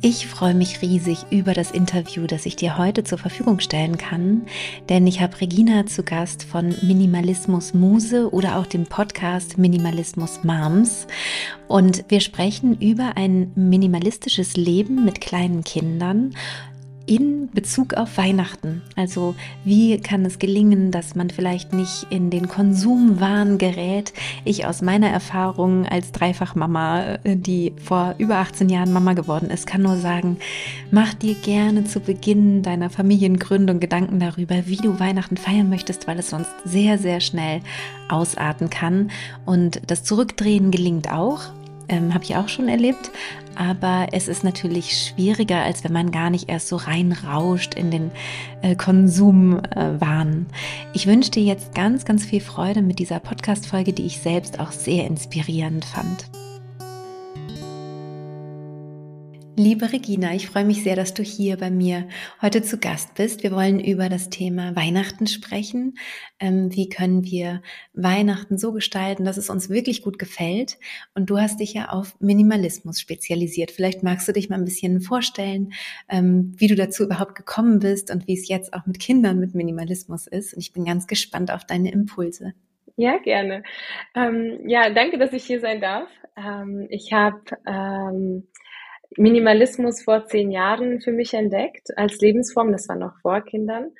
Ich freue mich riesig über das Interview, das ich dir heute zur Verfügung stellen kann, denn ich habe Regina zu Gast von Minimalismus Muse oder auch dem Podcast Minimalismus Moms. Und wir sprechen über ein minimalistisches Leben mit kleinen Kindern in Bezug auf Weihnachten. Also wie kann es gelingen, dass man vielleicht nicht in den Konsumwahn gerät? Ich aus meiner Erfahrung als Dreifachmama, äh, die vor über 18 Jahren Mama geworden ist, kann nur sagen, mach dir gerne zu Beginn deiner Familiengründung Gedanken darüber, wie du Weihnachten feiern möchtest, weil es sonst sehr, sehr schnell ausarten kann. Und das Zurückdrehen gelingt auch, ähm, habe ich auch schon erlebt. Aber es ist natürlich schwieriger, als wenn man gar nicht erst so reinrauscht in den äh, Konsumwahn. Äh, ich wünsche dir jetzt ganz, ganz viel Freude mit dieser Podcast-Folge, die ich selbst auch sehr inspirierend fand. Liebe Regina, ich freue mich sehr, dass du hier bei mir heute zu Gast bist. Wir wollen über das Thema Weihnachten sprechen. Ähm, wie können wir Weihnachten so gestalten, dass es uns wirklich gut gefällt? Und du hast dich ja auf Minimalismus spezialisiert. Vielleicht magst du dich mal ein bisschen vorstellen, ähm, wie du dazu überhaupt gekommen bist und wie es jetzt auch mit Kindern mit Minimalismus ist. Und ich bin ganz gespannt auf deine Impulse. Ja, gerne. Ähm, ja, danke, dass ich hier sein darf. Ähm, ich habe Minimalismus vor zehn Jahren für mich entdeckt als Lebensform. Das war noch vor Kindern.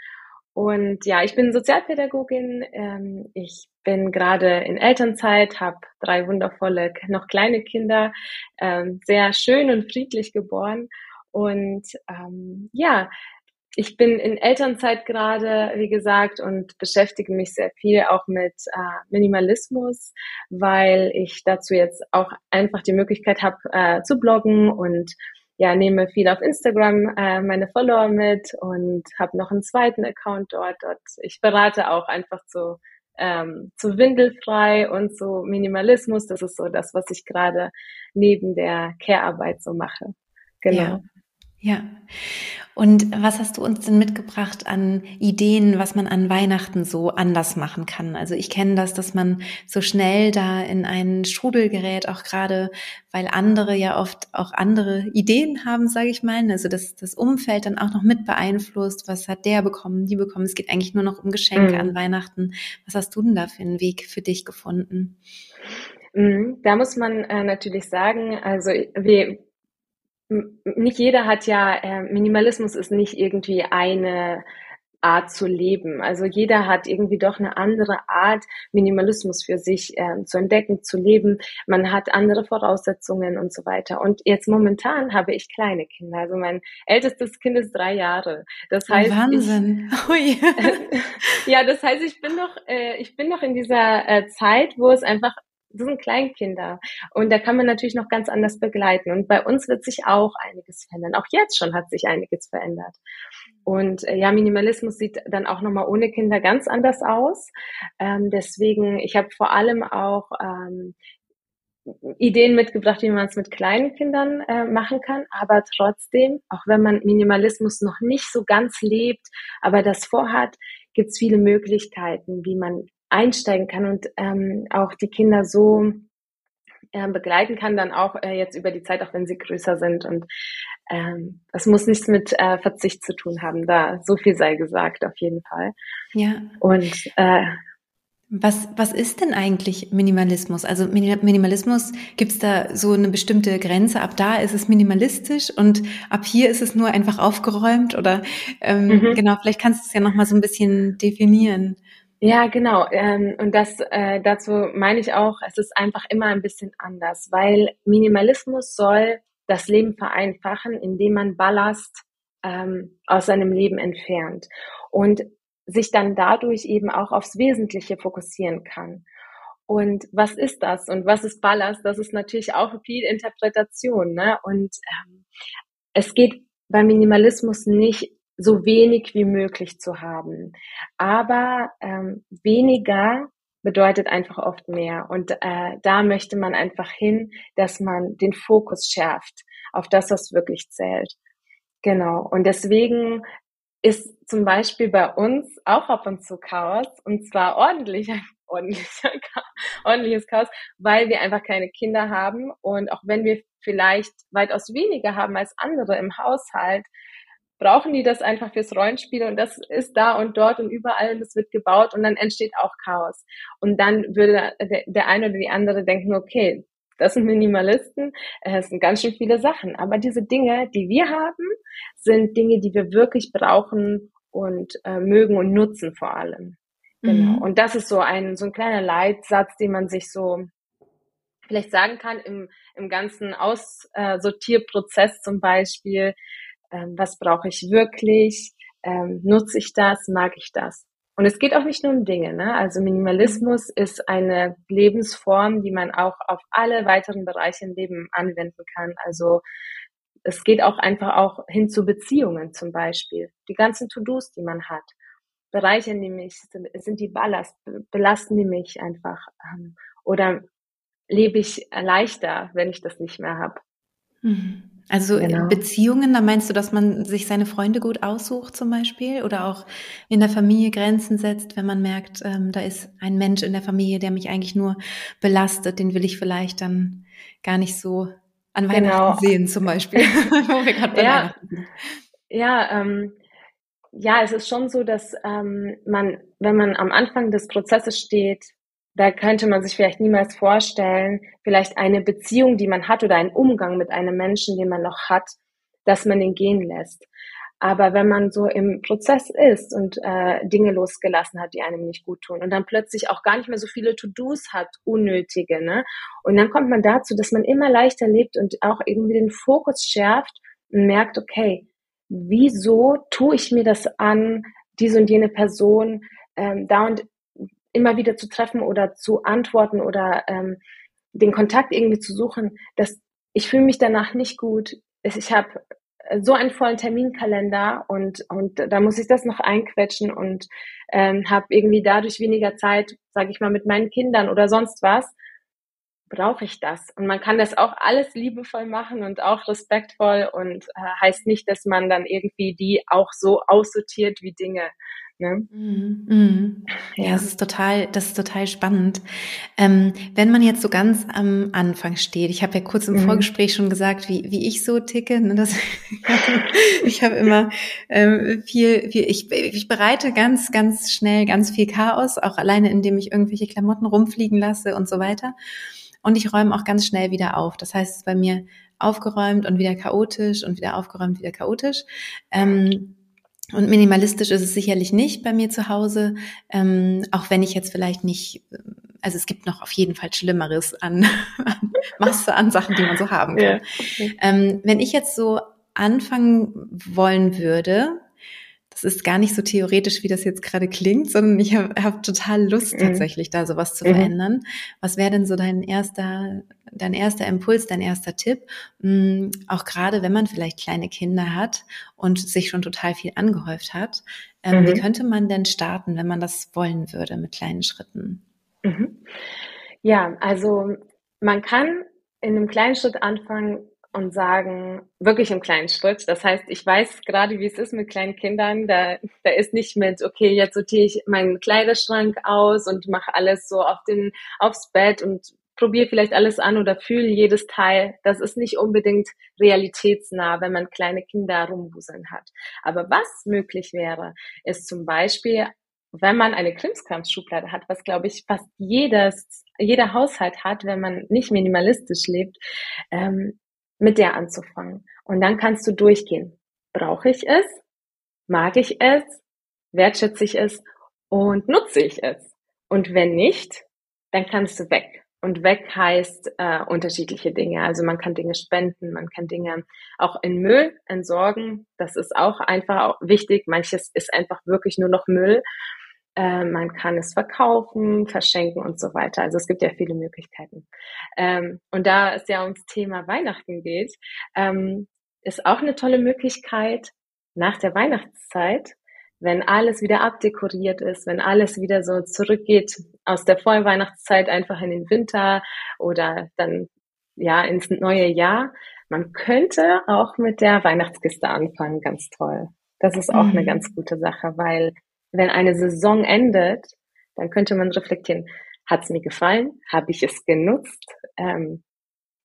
Und ja, ich bin Sozialpädagogin. Ähm, ich bin gerade in Elternzeit, habe drei wundervolle, noch kleine Kinder, ähm, sehr schön und friedlich geboren. Und ähm, ja, ich bin in Elternzeit gerade, wie gesagt, und beschäftige mich sehr viel auch mit äh, Minimalismus, weil ich dazu jetzt auch einfach die Möglichkeit habe äh, zu bloggen und ja, nehme viel auf Instagram äh, meine Follower mit und habe noch einen zweiten Account dort. Dort ich berate auch einfach zu ähm, zu Windelfrei und zu Minimalismus. Das ist so das, was ich gerade neben der Care-Arbeit so mache. Genau. Ja. Ja. Und was hast du uns denn mitgebracht an Ideen, was man an Weihnachten so anders machen kann? Also ich kenne das, dass man so schnell da in einen Strudel gerät, auch gerade, weil andere ja oft auch andere Ideen haben, sage ich mal. Also dass das Umfeld dann auch noch mit beeinflusst. Was hat der bekommen, die bekommen? Es geht eigentlich nur noch um Geschenke mhm. an Weihnachten. Was hast du denn da für einen Weg für dich gefunden? Mhm. Da muss man äh, natürlich sagen, also wir, nicht jeder hat ja, äh, Minimalismus ist nicht irgendwie eine Art zu leben. Also jeder hat irgendwie doch eine andere Art, Minimalismus für sich äh, zu entdecken, zu leben. Man hat andere Voraussetzungen und so weiter. Und jetzt momentan habe ich kleine Kinder. Also mein ältestes Kind ist drei Jahre. Das heißt, Wahnsinn. Ich, ja, das heißt, ich bin noch, äh, ich bin noch in dieser äh, Zeit, wo es einfach das sind Kleinkinder. Und da kann man natürlich noch ganz anders begleiten. Und bei uns wird sich auch einiges verändern. Auch jetzt schon hat sich einiges verändert. Und äh, ja, Minimalismus sieht dann auch nochmal ohne Kinder ganz anders aus. Ähm, deswegen, ich habe vor allem auch ähm, Ideen mitgebracht, wie man es mit kleinen Kindern äh, machen kann. Aber trotzdem, auch wenn man Minimalismus noch nicht so ganz lebt, aber das vorhat, gibt es viele Möglichkeiten, wie man einsteigen kann und ähm, auch die Kinder so äh, begleiten kann, dann auch äh, jetzt über die Zeit, auch wenn sie größer sind. Und ähm, das muss nichts mit äh, Verzicht zu tun haben. Da so viel sei gesagt, auf jeden Fall. Ja. Und äh, was, was ist denn eigentlich Minimalismus? Also Minimalismus, gibt's da so eine bestimmte Grenze? Ab da ist es minimalistisch und ab hier ist es nur einfach aufgeräumt? Oder ähm, mhm. genau, vielleicht kannst du es ja nochmal so ein bisschen definieren. Ja, genau. Ähm, und das äh, dazu meine ich auch, es ist einfach immer ein bisschen anders, weil Minimalismus soll das Leben vereinfachen, indem man Ballast ähm, aus seinem Leben entfernt und sich dann dadurch eben auch aufs Wesentliche fokussieren kann. Und was ist das und was ist Ballast? Das ist natürlich auch viel Interpretation. Ne? Und ähm, es geht beim Minimalismus nicht so wenig wie möglich zu haben. Aber ähm, weniger bedeutet einfach oft mehr. Und äh, da möchte man einfach hin, dass man den Fokus schärft. auf das, was wirklich zählt. Genau. Und deswegen ist zum Beispiel bei uns auch ab und zu Chaos und zwar ordentlich, ordentliches Chaos, weil wir einfach keine Kinder haben und auch wenn wir vielleicht weitaus weniger haben als andere im Haushalt, brauchen die das einfach fürs Rollenspiel und das ist da und dort und überall und es wird gebaut und dann entsteht auch Chaos. Und dann würde der, der eine oder die andere denken, okay, das sind Minimalisten, es sind ganz schön viele Sachen. Aber diese Dinge, die wir haben, sind Dinge, die wir wirklich brauchen und äh, mögen und nutzen vor allem. Genau. Mhm. Und das ist so ein, so ein kleiner Leitsatz, den man sich so vielleicht sagen kann im, im ganzen Aussortierprozess zum Beispiel, ähm, was brauche ich wirklich, ähm, nutze ich das, mag ich das. Und es geht auch nicht nur um Dinge. Ne? Also Minimalismus ist eine Lebensform, die man auch auf alle weiteren Bereiche im Leben anwenden kann. Also es geht auch einfach auch hin zu Beziehungen zum Beispiel. Die ganzen To-Dos, die man hat, bereichern die mich, sind, sind die Ballast, belasten die mich einfach. Ähm, oder lebe ich leichter, wenn ich das nicht mehr habe. Mhm. Also genau. Beziehungen, da meinst du, dass man sich seine Freunde gut aussucht zum Beispiel oder auch in der Familie Grenzen setzt, wenn man merkt, ähm, da ist ein Mensch in der Familie, der mich eigentlich nur belastet, den will ich vielleicht dann gar nicht so an Weihnachten genau. sehen zum Beispiel. Ja, ja, ähm, ja, es ist schon so, dass ähm, man, wenn man am Anfang des Prozesses steht, da könnte man sich vielleicht niemals vorstellen, vielleicht eine Beziehung, die man hat oder einen Umgang mit einem Menschen, den man noch hat, dass man den gehen lässt. Aber wenn man so im Prozess ist und äh, Dinge losgelassen hat, die einem nicht gut tun und dann plötzlich auch gar nicht mehr so viele To-Dos hat, unnötige, ne? Und dann kommt man dazu, dass man immer leichter lebt und auch irgendwie den Fokus schärft und merkt, okay, wieso tue ich mir das an, diese und jene Person ähm, da und immer wieder zu treffen oder zu antworten oder ähm, den Kontakt irgendwie zu suchen, dass ich fühle mich danach nicht gut. Ich habe so einen vollen Terminkalender und und da muss ich das noch einquetschen und ähm, habe irgendwie dadurch weniger Zeit, sage ich mal, mit meinen Kindern oder sonst was. Brauche ich das? Und man kann das auch alles liebevoll machen und auch respektvoll und äh, heißt nicht, dass man dann irgendwie die auch so aussortiert wie Dinge. Ne? Mhm. Mhm. Ja, das ist total, das ist total spannend. Ähm, wenn man jetzt so ganz am Anfang steht, ich habe ja kurz im mhm. Vorgespräch schon gesagt, wie, wie ich so ticke. Ne, das, ich habe immer ähm, viel, viel ich, ich bereite ganz, ganz schnell ganz viel Chaos, auch alleine, indem ich irgendwelche Klamotten rumfliegen lasse und so weiter. Und ich räume auch ganz schnell wieder auf. Das heißt, es ist bei mir aufgeräumt und wieder chaotisch und wieder aufgeräumt, wieder chaotisch. Ähm, und minimalistisch ist es sicherlich nicht bei mir zu Hause, ähm, auch wenn ich jetzt vielleicht nicht, also es gibt noch auf jeden Fall Schlimmeres an, an Masse an Sachen, die man so haben kann. Ja, okay. ähm, wenn ich jetzt so anfangen wollen würde, das ist gar nicht so theoretisch, wie das jetzt gerade klingt, sondern ich habe hab total Lust mhm. tatsächlich, da sowas zu mhm. verändern. Was wäre denn so dein erster, dein erster Impuls, dein erster Tipp? Mhm, auch gerade, wenn man vielleicht kleine Kinder hat und sich schon total viel angehäuft hat. Ähm, wie mhm. könnte man denn starten, wenn man das wollen würde mit kleinen Schritten? Mhm. Ja, also man kann in einem kleinen Schritt anfangen, und sagen, wirklich im kleinen Schritt. Das heißt, ich weiß gerade, wie es ist mit kleinen Kindern. Da, da ist nicht mit, okay, jetzt sortiere ich meinen Kleiderschrank aus und mache alles so auf den, aufs Bett und probiere vielleicht alles an oder fühle jedes Teil. Das ist nicht unbedingt realitätsnah, wenn man kleine Kinder rumwuseln hat. Aber was möglich wäre, ist zum Beispiel, wenn man eine Krimskrams-Schublade hat, was glaube ich fast jedes, jeder Haushalt hat, wenn man nicht minimalistisch lebt, ähm, mit der anzufangen. Und dann kannst du durchgehen. Brauche ich es? Mag ich es? Wertschätze ich es? Und nutze ich es? Und wenn nicht, dann kannst du weg. Und weg heißt äh, unterschiedliche Dinge. Also man kann Dinge spenden, man kann Dinge auch in Müll entsorgen. Das ist auch einfach wichtig. Manches ist einfach wirklich nur noch Müll. Äh, man kann es verkaufen, verschenken und so weiter. Also es gibt ja viele Möglichkeiten. Ähm, und da es ja ums Thema Weihnachten geht, ähm, ist auch eine tolle Möglichkeit nach der Weihnachtszeit, wenn alles wieder abdekoriert ist, wenn alles wieder so zurückgeht aus der Vorweihnachtszeit einfach in den Winter oder dann ja ins neue Jahr, Man könnte auch mit der Weihnachtskiste anfangen, ganz toll. Das ist auch mhm. eine ganz gute Sache, weil wenn eine Saison endet, dann könnte man reflektieren, hat es mir gefallen? Habe ich es genutzt? Ähm,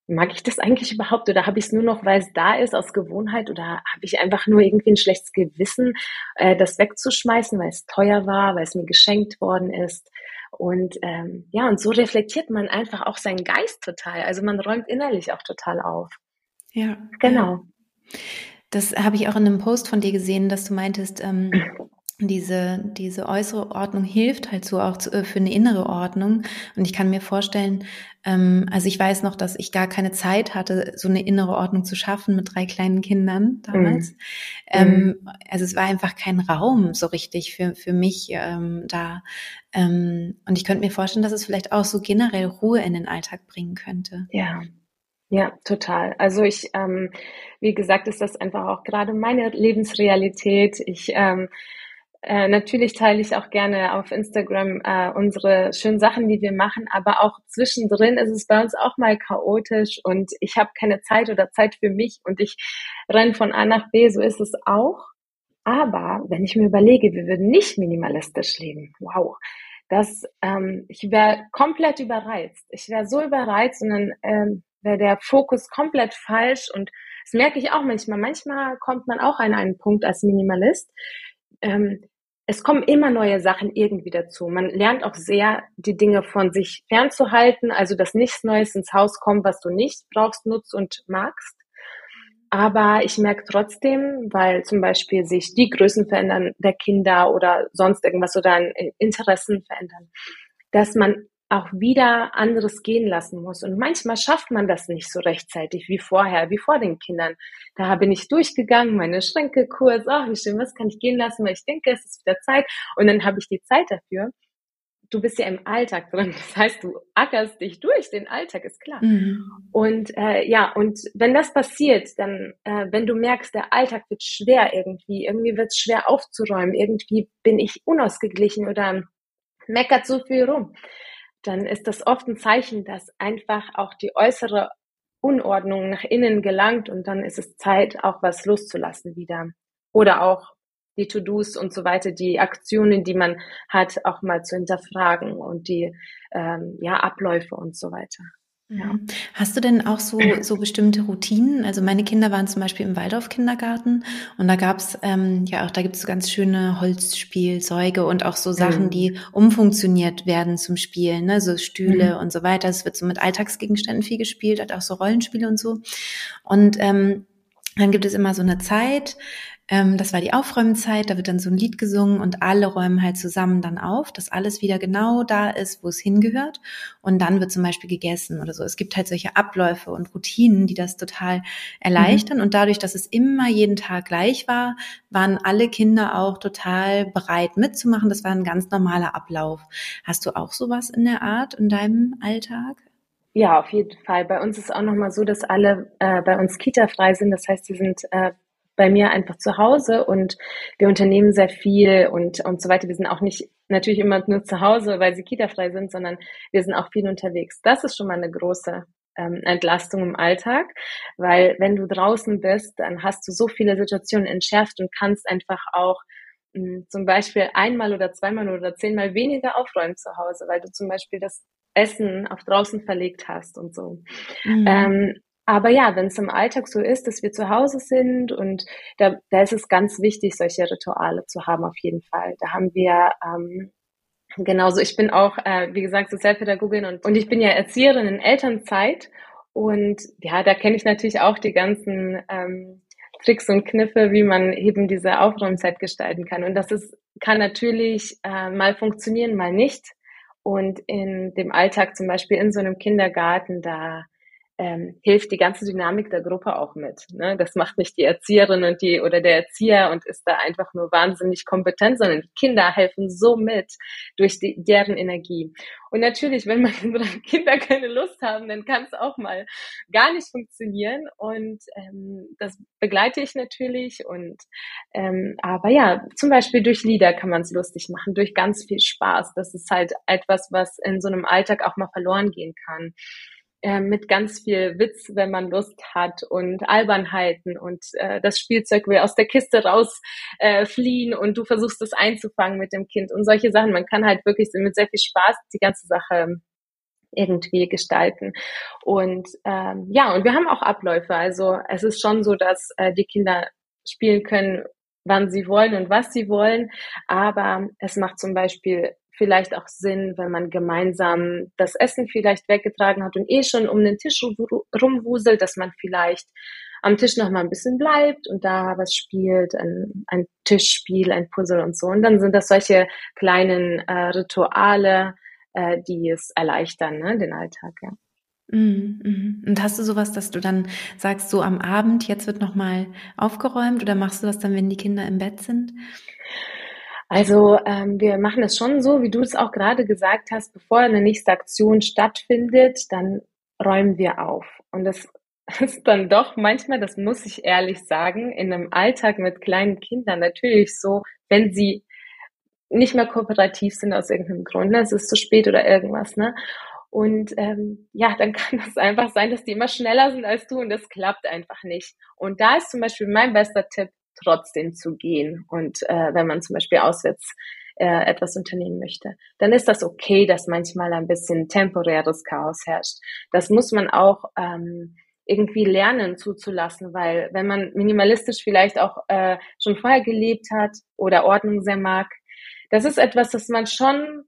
mag ich das eigentlich überhaupt oder habe ich es nur noch, weil es da ist aus Gewohnheit oder habe ich einfach nur irgendwie ein schlechtes Gewissen, äh, das wegzuschmeißen, weil es teuer war, weil es mir geschenkt worden ist. Und ähm, ja, und so reflektiert man einfach auch seinen Geist total. Also man räumt innerlich auch total auf. Ja. Genau. Das habe ich auch in einem Post von dir gesehen, dass du meintest, ähm, diese, diese äußere Ordnung hilft halt so auch zu, äh, für eine innere Ordnung. Und ich kann mir vorstellen, ähm, also ich weiß noch, dass ich gar keine Zeit hatte, so eine innere Ordnung zu schaffen mit drei kleinen Kindern damals. Mhm. Ähm, also es war einfach kein Raum so richtig für, für mich ähm, da. Ähm, und ich könnte mir vorstellen, dass es vielleicht auch so generell Ruhe in den Alltag bringen könnte. Ja. Ja, total. Also ich, ähm, wie gesagt, ist das einfach auch gerade meine Lebensrealität. Ich ähm, äh, natürlich teile ich auch gerne auf Instagram äh, unsere schönen Sachen, die wir machen, aber auch zwischendrin ist es bei uns auch mal chaotisch und ich habe keine Zeit oder Zeit für mich und ich renne von A nach B, so ist es auch. Aber wenn ich mir überlege, wir würden nicht minimalistisch leben, wow, das, ähm, ich wäre komplett überreizt. Ich wäre so überreizt und dann ähm, wäre der Fokus komplett falsch und das merke ich auch manchmal. Manchmal kommt man auch an einen Punkt als Minimalist, ähm, es kommen immer neue Sachen irgendwie dazu. Man lernt auch sehr, die Dinge von sich fernzuhalten, also dass nichts Neues ins Haus kommt, was du nicht brauchst, nutzt und magst. Aber ich merke trotzdem, weil zum Beispiel sich die Größen verändern der Kinder oder sonst irgendwas oder Interessen verändern, dass man auch wieder anderes gehen lassen muss. Und manchmal schafft man das nicht so rechtzeitig wie vorher, wie vor den Kindern. Da bin ich durchgegangen, meine Schränke kurz, ach, wie schön, was kann ich gehen lassen, weil ich denke, es ist wieder Zeit. Und dann habe ich die Zeit dafür. Du bist ja im Alltag drin. Das heißt, du ackerst dich durch den Alltag, ist klar. Mhm. Und äh, ja, und wenn das passiert, dann, äh, wenn du merkst, der Alltag wird schwer irgendwie, irgendwie wird es schwer aufzuräumen, irgendwie bin ich unausgeglichen oder meckert so viel rum, dann ist das oft ein Zeichen, dass einfach auch die äußere Unordnung nach innen gelangt und dann ist es Zeit, auch was loszulassen wieder. Oder auch die To-Dos und so weiter, die Aktionen, die man hat, auch mal zu hinterfragen und die ähm, ja, Abläufe und so weiter. Ja. Hast du denn auch so, so bestimmte Routinen? Also meine Kinder waren zum Beispiel im Waldorf-Kindergarten und da gab's ähm, ja auch, da gibt's so ganz schöne Holzspielzeuge und auch so Sachen, mhm. die umfunktioniert werden zum Spielen, ne? so Stühle mhm. und so weiter. Es wird so mit Alltagsgegenständen viel gespielt, hat auch so Rollenspiele und so. Und ähm, dann gibt es immer so eine Zeit, ähm, das war die Aufräumzeit, da wird dann so ein Lied gesungen und alle räumen halt zusammen dann auf, dass alles wieder genau da ist, wo es hingehört. Und dann wird zum Beispiel gegessen oder so. Es gibt halt solche Abläufe und Routinen, die das total erleichtern. Mhm. Und dadurch, dass es immer jeden Tag gleich war, waren alle Kinder auch total bereit mitzumachen. Das war ein ganz normaler Ablauf. Hast du auch sowas in der Art in deinem Alltag? Ja, auf jeden Fall. Bei uns ist auch nochmal so, dass alle äh, bei uns Kita-frei sind. Das heißt, sie sind äh, bei mir einfach zu Hause und wir unternehmen sehr viel und, und so weiter. Wir sind auch nicht natürlich immer nur zu Hause, weil sie kita-frei sind, sondern wir sind auch viel unterwegs. Das ist schon mal eine große ähm, Entlastung im Alltag, weil wenn du draußen bist, dann hast du so viele Situationen entschärft und kannst einfach auch mh, hm, zum Beispiel einmal oder zweimal oder zehnmal weniger aufräumen zu Hause, weil du zum Beispiel das Essen auf draußen verlegt hast und so. Mhm. Ähm, aber ja, wenn es im Alltag so ist, dass wir zu Hause sind und da, da ist es ganz wichtig, solche Rituale zu haben, auf jeden Fall. Da haben wir ähm, genauso, ich bin auch, äh, wie gesagt, Sozialpädagogin und, und ich bin ja Erzieherin in Elternzeit und ja, da kenne ich natürlich auch die ganzen ähm, Tricks und Kniffe, wie man eben diese Aufräumzeit gestalten kann. Und das ist, kann natürlich äh, mal funktionieren, mal nicht. Und in dem Alltag zum Beispiel in so einem Kindergarten, da ähm, hilft die ganze Dynamik der Gruppe auch mit. Ne? Das macht nicht die Erzieherin und die oder der Erzieher und ist da einfach nur wahnsinnig kompetent, sondern die Kinder helfen so mit durch die, deren Energie. Und natürlich, wenn meine Kinder keine Lust haben, dann kann es auch mal gar nicht funktionieren. Und ähm, das begleite ich natürlich. Und ähm, aber ja, zum Beispiel durch Lieder kann man es lustig machen, durch ganz viel Spaß. Das ist halt etwas, was in so einem Alltag auch mal verloren gehen kann. Äh, mit ganz viel Witz, wenn man Lust hat und Albernheiten und äh, das Spielzeug will aus der Kiste raus äh, und du versuchst es einzufangen mit dem Kind und solche Sachen. Man kann halt wirklich mit sehr viel Spaß die ganze Sache irgendwie gestalten. Und ähm, ja, und wir haben auch Abläufe. Also es ist schon so, dass äh, die Kinder spielen können, wann sie wollen und was sie wollen. Aber es macht zum Beispiel vielleicht auch Sinn, wenn man gemeinsam das Essen vielleicht weggetragen hat und eh schon um den Tisch rumwuselt, dass man vielleicht am Tisch noch mal ein bisschen bleibt und da was spielt, ein, ein Tischspiel, ein Puzzle und so. Und dann sind das solche kleinen äh, Rituale, äh, die es erleichtern, ne, den Alltag, ja. Mhm, mhm. Und hast du sowas, dass du dann sagst, so am Abend, jetzt wird nochmal aufgeräumt oder machst du das dann, wenn die Kinder im Bett sind? Also ähm, wir machen es schon so, wie du es auch gerade gesagt hast, bevor eine nächste Aktion stattfindet, dann räumen wir auf. Und das ist dann doch manchmal, das muss ich ehrlich sagen, in einem Alltag mit kleinen Kindern natürlich so, wenn sie nicht mehr kooperativ sind aus irgendeinem Grund, ne? es ist zu spät oder irgendwas, ne? Und ähm, ja, dann kann das einfach sein, dass die immer schneller sind als du und das klappt einfach nicht. Und da ist zum Beispiel mein bester Tipp, trotzdem zu gehen. Und äh, wenn man zum Beispiel auswärts äh, etwas unternehmen möchte, dann ist das okay, dass manchmal ein bisschen temporäres Chaos herrscht. Das muss man auch ähm, irgendwie lernen zuzulassen, weil wenn man minimalistisch vielleicht auch äh, schon vorher gelebt hat oder Ordnung sehr mag, das ist etwas, das man schon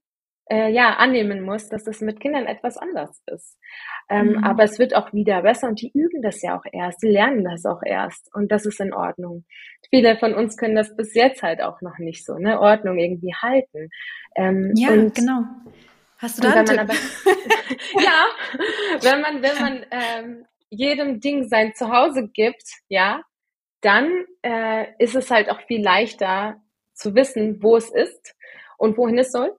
äh, ja annehmen muss, dass das mit Kindern etwas anders ist. Ähm, mhm. Aber es wird auch wieder besser und die üben das ja auch erst, die lernen das auch erst und das ist in Ordnung. Viele von uns können das bis jetzt halt auch noch nicht so, ne, Ordnung irgendwie halten. Ähm, ja, und, genau. Hast du da einen Tipp? Aber, ja, wenn man wenn man ähm, jedem Ding sein Zuhause gibt, ja, dann äh, ist es halt auch viel leichter zu wissen, wo es ist und wohin es soll.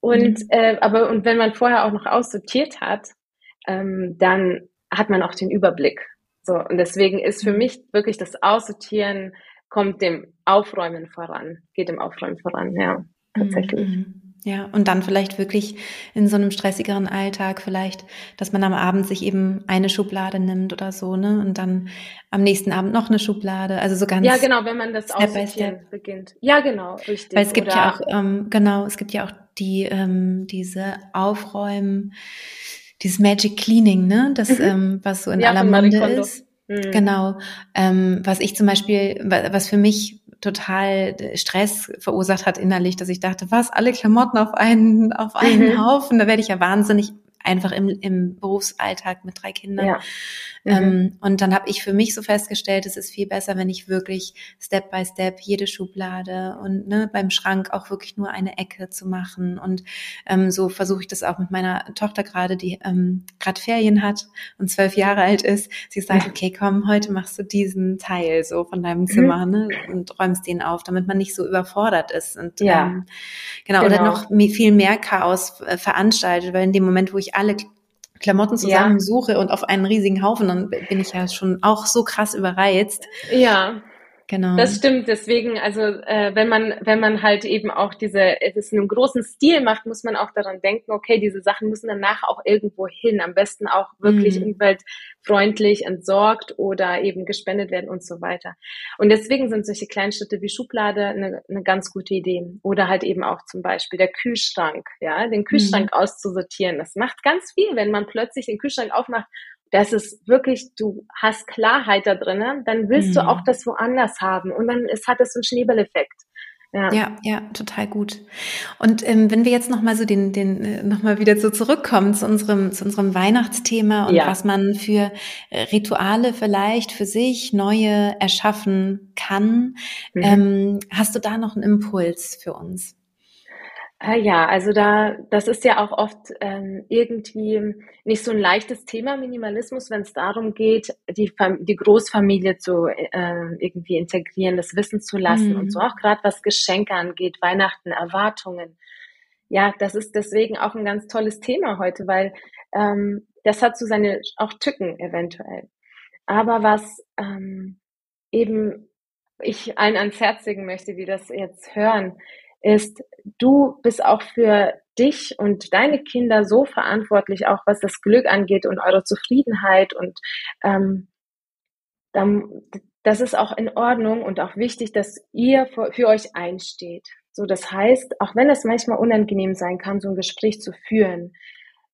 Und mhm. äh, aber und wenn man vorher auch noch aussortiert hat, ähm, dann hat man auch den Überblick. So und deswegen ist für mhm. mich wirklich das Aussortieren kommt dem Aufräumen voran, geht dem Aufräumen voran, ja, tatsächlich. Mhm. Ja, und dann vielleicht wirklich in so einem stressigeren Alltag vielleicht, dass man am Abend sich eben eine Schublade nimmt oder so, ne? Und dann am nächsten Abend noch eine Schublade. Also so ganz. Ja, genau, wenn man das Aussortieren beginnt. Ja, genau, richtig. Weil es gibt oder ja auch, ähm, genau, es gibt ja auch die, ähm, diese Aufräumen, dieses Magic Cleaning, ne? Das, mhm. ähm, was so in ja, aller Munde ist. Mhm. Genau. Ähm, was ich zum Beispiel, was für mich total Stress verursacht hat innerlich, dass ich dachte, was, alle Klamotten auf einen, auf einen mhm. Haufen, da werde ich ja wahnsinnig einfach im, im Berufsalltag mit drei Kindern. Ja. Mhm. Ähm, und dann habe ich für mich so festgestellt, es ist viel besser, wenn ich wirklich Step by Step jede Schublade und ne, beim Schrank auch wirklich nur eine Ecke zu machen. Und ähm, so versuche ich das auch mit meiner Tochter gerade, die ähm, gerade Ferien hat und zwölf Jahre alt ist. Sie sagt, okay, komm, heute machst du diesen Teil so von deinem mhm. Zimmer mhm. ne, und räumst den auf, damit man nicht so überfordert ist. Und ja. ähm, genau, genau, oder noch viel mehr Chaos äh, veranstaltet, weil in dem Moment, wo ich alle Klamotten zusammensuche ja. und auf einen riesigen Haufen, dann bin ich ja schon auch so krass überreizt. Ja. Genau. Das stimmt. Deswegen, also äh, wenn man wenn man halt eben auch diese das in einem großen Stil macht, muss man auch daran denken, okay, diese Sachen müssen danach auch irgendwo hin. Am besten auch wirklich mhm. umweltfreundlich entsorgt oder eben gespendet werden und so weiter. Und deswegen sind solche kleinen Schritte wie Schublade eine, eine ganz gute Idee. Oder halt eben auch zum Beispiel der Kühlschrank, ja, den Kühlschrank mhm. auszusortieren. Das macht ganz viel, wenn man plötzlich den Kühlschrank aufmacht das ist wirklich, du hast Klarheit da drinnen, dann willst mhm. du auch das woanders haben und dann ist, hat es einen Schneeballeffekt. Ja. ja, ja, total gut. Und ähm, wenn wir jetzt noch mal so den, den äh, noch mal wieder so zurückkommen zu unserem zu unserem Weihnachtsthema und ja. was man für äh, Rituale vielleicht für sich neue erschaffen kann, mhm. ähm, hast du da noch einen Impuls für uns? Ah ja, also da, das ist ja auch oft ähm, irgendwie nicht so ein leichtes Thema Minimalismus, wenn es darum geht, die, die Großfamilie zu äh, irgendwie integrieren, das Wissen zu lassen mhm. und so auch gerade was Geschenke angeht, Weihnachten, Erwartungen. Ja, das ist deswegen auch ein ganz tolles Thema heute, weil ähm, das hat so seine auch Tücken eventuell. Aber was ähm, eben ich allen ans Herz legen möchte, die das jetzt hören, ist, du bist auch für dich und deine Kinder so verantwortlich, auch was das Glück angeht und eure Zufriedenheit und ähm, dann, das ist auch in Ordnung und auch wichtig, dass ihr für, für euch einsteht. So, das heißt, auch wenn es manchmal unangenehm sein kann, so ein Gespräch zu führen,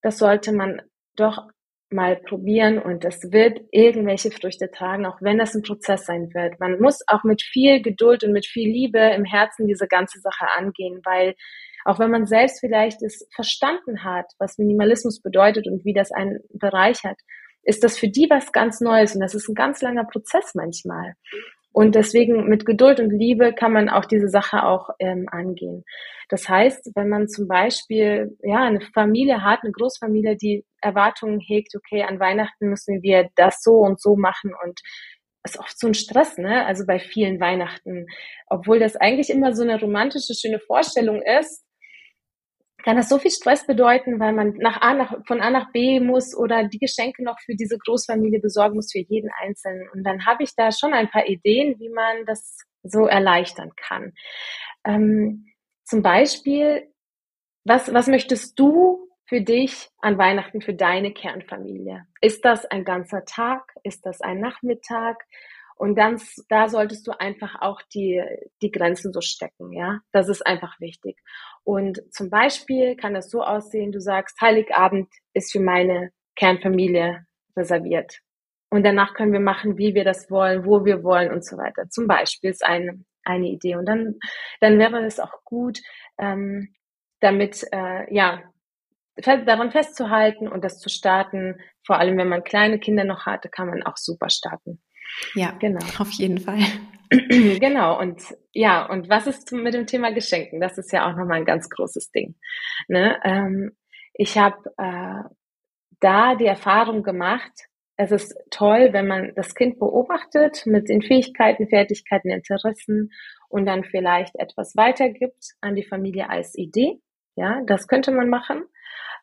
das sollte man doch mal probieren und es wird irgendwelche Früchte tragen, auch wenn das ein Prozess sein wird. Man muss auch mit viel Geduld und mit viel Liebe im Herzen diese ganze Sache angehen, weil auch wenn man selbst vielleicht es verstanden hat, was Minimalismus bedeutet und wie das einen bereichert, ist das für die was ganz Neues und das ist ein ganz langer Prozess manchmal. Und deswegen mit Geduld und Liebe kann man auch diese Sache auch ähm, angehen. Das heißt, wenn man zum Beispiel ja eine Familie hat, eine Großfamilie, die Erwartungen hegt, okay, an Weihnachten müssen wir das so und so machen und ist oft so ein Stress, ne? Also bei vielen Weihnachten, obwohl das eigentlich immer so eine romantische, schöne Vorstellung ist, kann das so viel Stress bedeuten, weil man nach A nach, von A nach B muss oder die Geschenke noch für diese Großfamilie besorgen muss, für jeden Einzelnen. Und dann habe ich da schon ein paar Ideen, wie man das so erleichtern kann. Ähm, zum Beispiel, was, was möchtest du für dich an Weihnachten, für deine Kernfamilie? Ist das ein ganzer Tag? Ist das ein Nachmittag? Und dann, da solltest du einfach auch die, die Grenzen so stecken, ja. Das ist einfach wichtig. Und zum Beispiel kann das so aussehen, du sagst, Heiligabend ist für meine Kernfamilie reserviert. Und danach können wir machen, wie wir das wollen, wo wir wollen und so weiter. Zum Beispiel ist eine, eine Idee. Und dann, dann wäre es auch gut, ähm, damit, äh, ja, daran festzuhalten und das zu starten. Vor allem, wenn man kleine Kinder noch hatte, kann man auch super starten. Ja, genau. Auf jeden Fall. genau. Und ja, und was ist mit dem Thema Geschenken? Das ist ja auch nochmal ein ganz großes Ding. Ne? Ähm, ich habe äh, da die Erfahrung gemacht, es ist toll, wenn man das Kind beobachtet mit den Fähigkeiten, Fertigkeiten, Interessen und dann vielleicht etwas weitergibt an die Familie als Idee. Ja, das könnte man machen.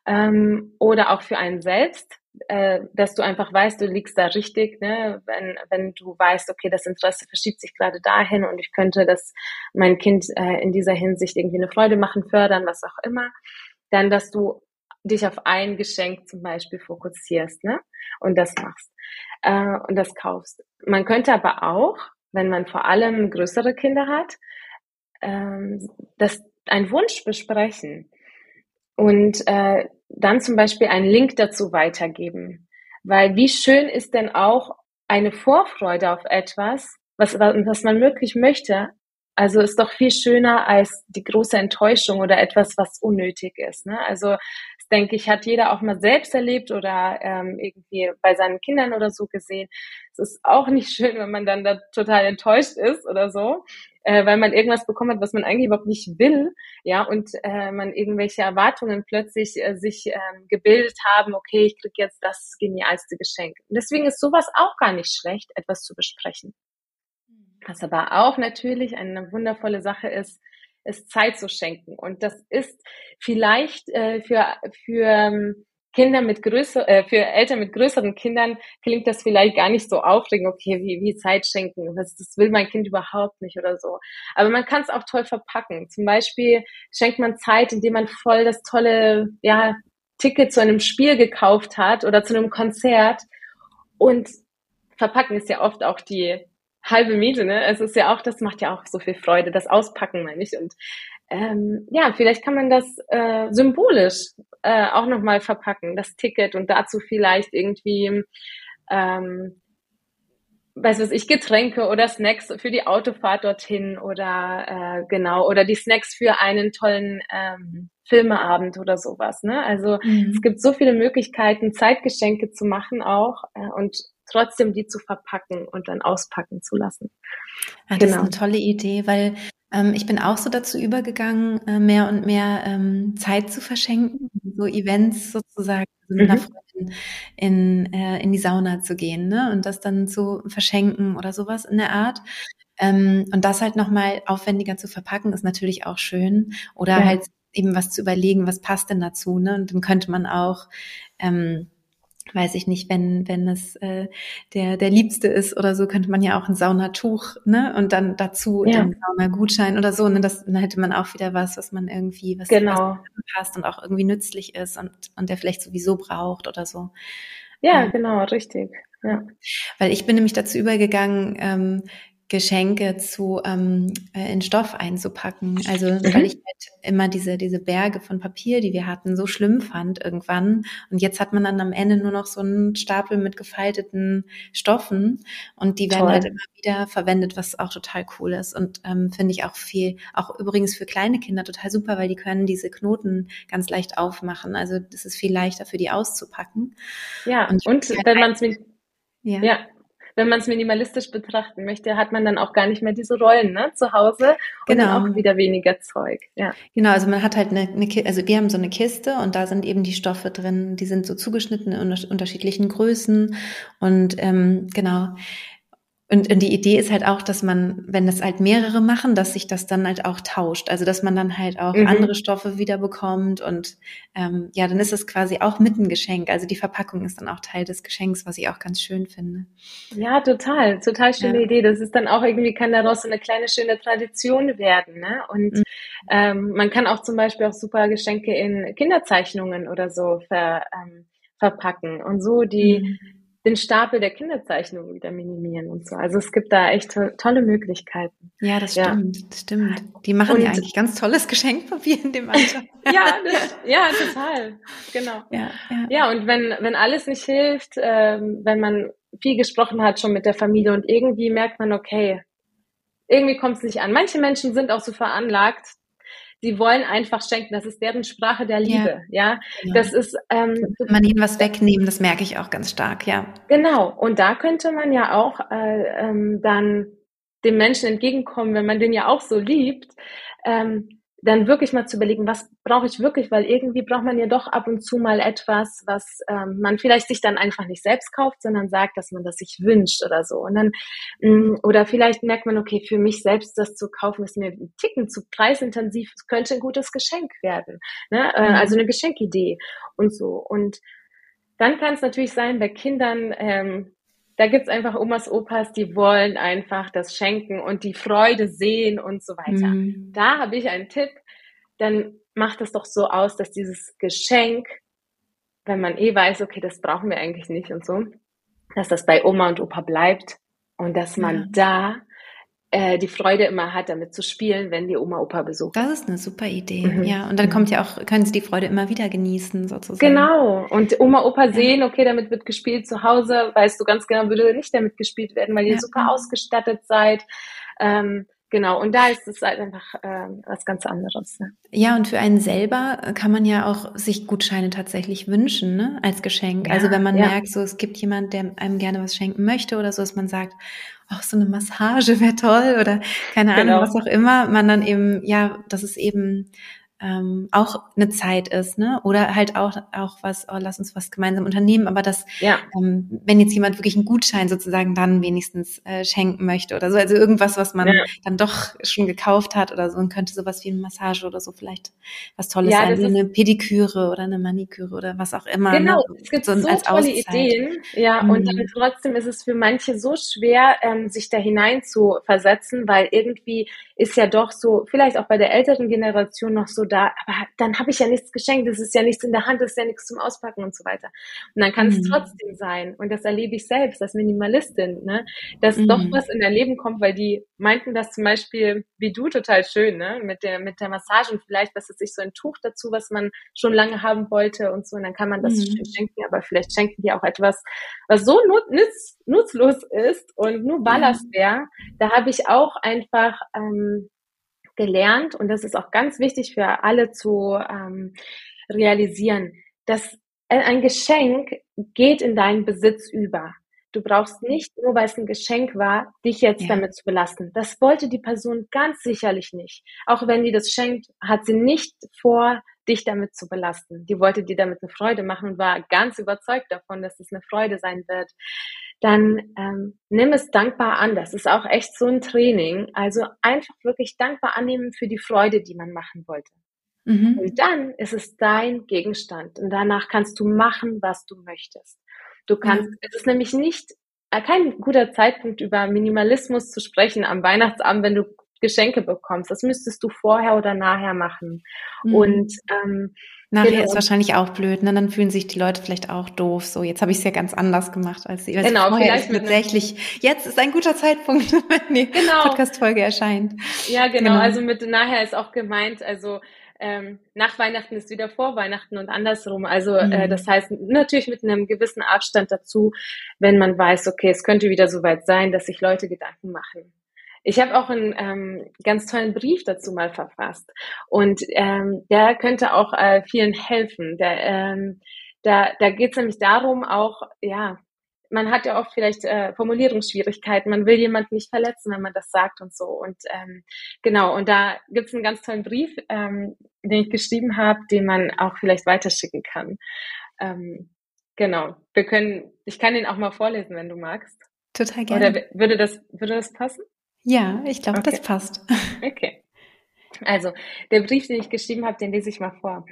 Ähm, oder auch für einen selbst, äh, dass du einfach weißt, du liegst da richtig, ne? wenn, wenn du weißt, okay, das Interesse verschiebt sich gerade dahin und ich könnte das mein Kind äh, in dieser Hinsicht irgendwie eine Freude machen, fördern, was auch immer, dann, dass du dich auf ein Geschenk zum Beispiel fokussierst ne? und das machst äh, und das kaufst. Man könnte aber auch, wenn man vor allem größere Kinder hat, ähm, das ein Wunsch besprechen und äh, dann zum Beispiel einen Link dazu weitergeben. Weil wie schön ist denn auch eine Vorfreude auf etwas, was, was man wirklich möchte, also ist doch viel schöner als die große Enttäuschung oder etwas, was unnötig ist. Ne? Also das denke ich, hat jeder auch mal selbst erlebt oder ähm, irgendwie bei seinen Kindern oder so gesehen. Es ist auch nicht schön, wenn man dann da total enttäuscht ist oder so äh, weil man irgendwas bekommen hat, was man eigentlich überhaupt nicht will, ja, und äh, man irgendwelche Erwartungen plötzlich äh, sich äh, gebildet haben, okay, ich krieg jetzt das genialste Geschenk. Und deswegen ist sowas auch gar nicht schlecht, etwas zu besprechen. Was aber auch natürlich eine wundervolle Sache ist, ist Zeit zu schenken. Und das ist vielleicht äh, für, für ähm, Kinder mit größer, äh, für Eltern mit größeren Kindern klingt das vielleicht gar nicht so aufregend, okay, wie, wie Zeit schenken, das, das will mein Kind überhaupt nicht oder so. Aber man kann es auch toll verpacken. Zum Beispiel schenkt man Zeit, indem man voll das tolle, ja, Ticket zu einem Spiel gekauft hat oder zu einem Konzert. Und verpacken ist ja oft auch die halbe Miete, ne? Es ist ja auch, das macht ja auch so viel Freude, das Auspacken, meine ich. Und ähm, ja, vielleicht kann man das äh, symbolisch äh, auch nochmal verpacken, das Ticket und dazu vielleicht irgendwie, ähm, weiß was ich, Getränke oder Snacks für die Autofahrt dorthin oder äh, genau, oder die Snacks für einen tollen ähm, Filmeabend oder sowas. Ne? Also mhm. es gibt so viele Möglichkeiten, Zeitgeschenke zu machen auch äh, und trotzdem die zu verpacken und dann auspacken zu lassen. Ja, das genau. ist eine tolle Idee, weil ähm, ich bin auch so dazu übergegangen, äh, mehr und mehr ähm, Zeit zu verschenken, so Events sozusagen also mit mhm. einer Freundin in, äh, in die Sauna zu gehen ne? und das dann zu verschenken oder sowas in der Art. Ähm, und das halt nochmal aufwendiger zu verpacken, ist natürlich auch schön. Oder ja. halt eben was zu überlegen, was passt denn dazu. Ne? Und dann könnte man auch ähm, weiß ich nicht, wenn, wenn es äh, der, der Liebste ist oder so, könnte man ja auch ein Saunatuch, ne? Und dann dazu ja. den Saunagutschein oder so, ne? Das, dann hätte man auch wieder was, was man irgendwie, was, genau. was passt und auch irgendwie nützlich ist und, und der vielleicht sowieso braucht oder so. Ja, ja. genau, richtig. Ja. Weil ich bin nämlich dazu übergegangen, ähm, Geschenke zu ähm, äh, in Stoff einzupacken. Also mhm. weil ich halt immer diese diese Berge von Papier, die wir hatten, so schlimm fand irgendwann. Und jetzt hat man dann am Ende nur noch so einen Stapel mit gefalteten Stoffen und die werden Toll. halt immer wieder verwendet, was auch total cool ist und ähm, finde ich auch viel, auch übrigens für kleine Kinder total super, weil die können diese Knoten ganz leicht aufmachen. Also das ist viel leichter für die auszupacken. Ja, und, und wenn man es mit ja. ja, wenn man es minimalistisch betrachten möchte, hat man dann auch gar nicht mehr diese Rollen ne, zu Hause und genau. dann auch wieder weniger Zeug. Ja. Genau, also man hat halt eine, eine also wir haben so eine Kiste und da sind eben die Stoffe drin, die sind so zugeschnitten in unterschiedlichen Größen und ähm, genau und, und die Idee ist halt auch, dass man, wenn das halt mehrere machen, dass sich das dann halt auch tauscht. Also dass man dann halt auch mhm. andere Stoffe wieder bekommt und ähm, ja, dann ist es quasi auch mit ein Geschenk. Also die Verpackung ist dann auch Teil des Geschenks, was ich auch ganz schön finde. Ja, total, total schöne ja. Idee. Das ist dann auch irgendwie kann daraus so eine kleine schöne Tradition werden. Ne? Und mhm. ähm, man kann auch zum Beispiel auch super Geschenke in Kinderzeichnungen oder so ver, ähm, verpacken und so die mhm den Stapel der Kinderzeichnungen wieder minimieren und so. Also es gibt da echt to tolle Möglichkeiten. Ja, das stimmt, ja. das stimmt. Die machen und, ja eigentlich ganz tolles Geschenkpapier in dem Alter. ja, das, ja, total. Genau. Ja, ja. ja, und wenn, wenn alles nicht hilft, ähm, wenn man viel gesprochen hat schon mit der Familie und irgendwie merkt man, okay, irgendwie kommt es nicht an. Manche Menschen sind auch so veranlagt, sie wollen einfach schenken. Das ist deren Sprache der Liebe. Ja, ja? Genau. das ist. Ähm, man ihnen was wegnehmen, das merke ich auch ganz stark. Ja. Genau. Und da könnte man ja auch äh, ähm, dann dem Menschen entgegenkommen, wenn man den ja auch so liebt. Ähm, dann wirklich mal zu überlegen, was brauche ich wirklich, weil irgendwie braucht man ja doch ab und zu mal etwas, was ähm, man vielleicht sich dann einfach nicht selbst kauft, sondern sagt, dass man das sich wünscht oder so. Und dann mh, mm, oder vielleicht merkt man, okay, für mich selbst das zu kaufen ist mir ein Ticken zu preisintensiv, es könnte ein gutes Geschenk werden, ne? Äh, mhm. also eine Geschenkidee und so. Und dann kann es natürlich sein, bei Kindern ähm, da gibt's einfach Omas, Opas, die wollen einfach das Schenken und die Freude sehen und so weiter. Mhm. Da habe ich einen Tipp, dann macht es doch so aus, dass dieses Geschenk, wenn man eh weiß, okay, das brauchen wir eigentlich nicht und so, dass das bei Oma und Opa bleibt und dass man ja. da äh, die Freude immer hat, damit zu spielen, wenn die Oma Opa besucht. Das ist eine super Idee, mhm. ja. Und dann kommt ja auch, können sie die Freude immer wieder genießen, sozusagen. Genau. Und Oma Opa sehen, okay, damit wird gespielt zu Hause, weißt du ganz genau, würde nicht damit gespielt werden, weil ihr ja. super ausgestattet seid. Ähm, Genau, und da ist es halt einfach äh, was ganz anderes. Ne? Ja, und für einen selber kann man ja auch sich Gutscheine tatsächlich wünschen, ne, als Geschenk. Ja, also wenn man ja. merkt, so es gibt jemand, der einem gerne was schenken möchte oder so, dass man sagt, ach, so eine Massage wäre toll oder keine Ahnung, genau. was auch immer, man dann eben, ja, das ist eben ähm, auch eine Zeit ist, ne? Oder halt auch auch was, oh, lass uns was gemeinsam unternehmen, aber das, ja. ähm, wenn jetzt jemand wirklich einen Gutschein sozusagen dann wenigstens äh, schenken möchte oder so, also irgendwas, was man ja. dann doch schon gekauft hat oder so, dann könnte sowas wie eine Massage oder so vielleicht was Tolles ja, sein, wie eine Pediküre oder eine Maniküre oder was auch immer. Ne? Genau, ne? es gibt so, so tolle Auszeit. Ideen, ja, mhm. und dann trotzdem ist es für manche so schwer, ähm, sich da hinein zu versetzen, weil irgendwie ist ja doch so, vielleicht auch bei der älteren Generation noch so da, aber dann habe ich ja nichts geschenkt, es ist ja nichts in der Hand, es ist ja nichts zum Auspacken und so weiter. Und dann kann mhm. es trotzdem sein, und das erlebe ich selbst als Minimalistin, ne, dass mhm. doch was in dein Leben kommt, weil die meinten das zum Beispiel, wie du, total schön, ne, mit der, mit der Massage und vielleicht, dass es sich so ein Tuch dazu, was man schon lange haben wollte und so, und dann kann man das mhm. schenken, aber vielleicht schenken die auch etwas, was so nutz, nutzlos ist und nur Ballast wäre. Da habe ich auch einfach ähm, gelernt und das ist auch ganz wichtig für alle zu ähm, realisieren, dass ein Geschenk geht in deinen Besitz über. Du brauchst nicht, nur weil es ein Geschenk war, dich jetzt ja. damit zu belasten. Das wollte die Person ganz sicherlich nicht. Auch wenn die das schenkt, hat sie nicht vor, dich damit zu belasten. Die wollte dir damit eine Freude machen und war ganz überzeugt davon, dass es eine Freude sein wird dann ähm, nimm es dankbar an. Das ist auch echt so ein Training. Also einfach wirklich dankbar annehmen für die Freude, die man machen wollte. Mhm. Und dann ist es dein Gegenstand und danach kannst du machen, was du möchtest. Du kannst, mhm. es ist nämlich nicht äh, kein guter Zeitpunkt über Minimalismus zu sprechen am Weihnachtsabend, wenn du Geschenke bekommst. Das müsstest du vorher oder nachher machen. Mhm. Und ähm, Nachher genau. ist wahrscheinlich auch blöd, ne? Dann fühlen sich die Leute vielleicht auch doof. So, jetzt habe ich es ja ganz anders gemacht als sie. Genau, vielleicht ist tatsächlich. Jetzt ist ein guter Zeitpunkt, wenn die genau. Podcast-Folge erscheint. Ja, genau, genau. Also mit nachher ist auch gemeint, also ähm, nach Weihnachten ist wieder vor Weihnachten und andersrum. Also äh, mhm. äh, das heißt natürlich mit einem gewissen Abstand dazu, wenn man weiß, okay, es könnte wieder soweit sein, dass sich Leute Gedanken machen. Ich habe auch einen ähm, ganz tollen Brief dazu mal verfasst und ähm, der könnte auch äh, vielen helfen. Der, ähm, da da geht es nämlich darum, auch ja, man hat ja oft vielleicht äh, Formulierungsschwierigkeiten, man will jemanden nicht verletzen, wenn man das sagt und so. Und ähm, genau, und da gibt es einen ganz tollen Brief, ähm, den ich geschrieben habe, den man auch vielleicht weiterschicken kann. Ähm, genau, wir können, ich kann den auch mal vorlesen, wenn du magst. Total gerne. Oder würde das, würde das passen? Ja, ich glaube, okay. das passt. Okay. Also, der Brief, den ich geschrieben habe, den lese ich mal vor.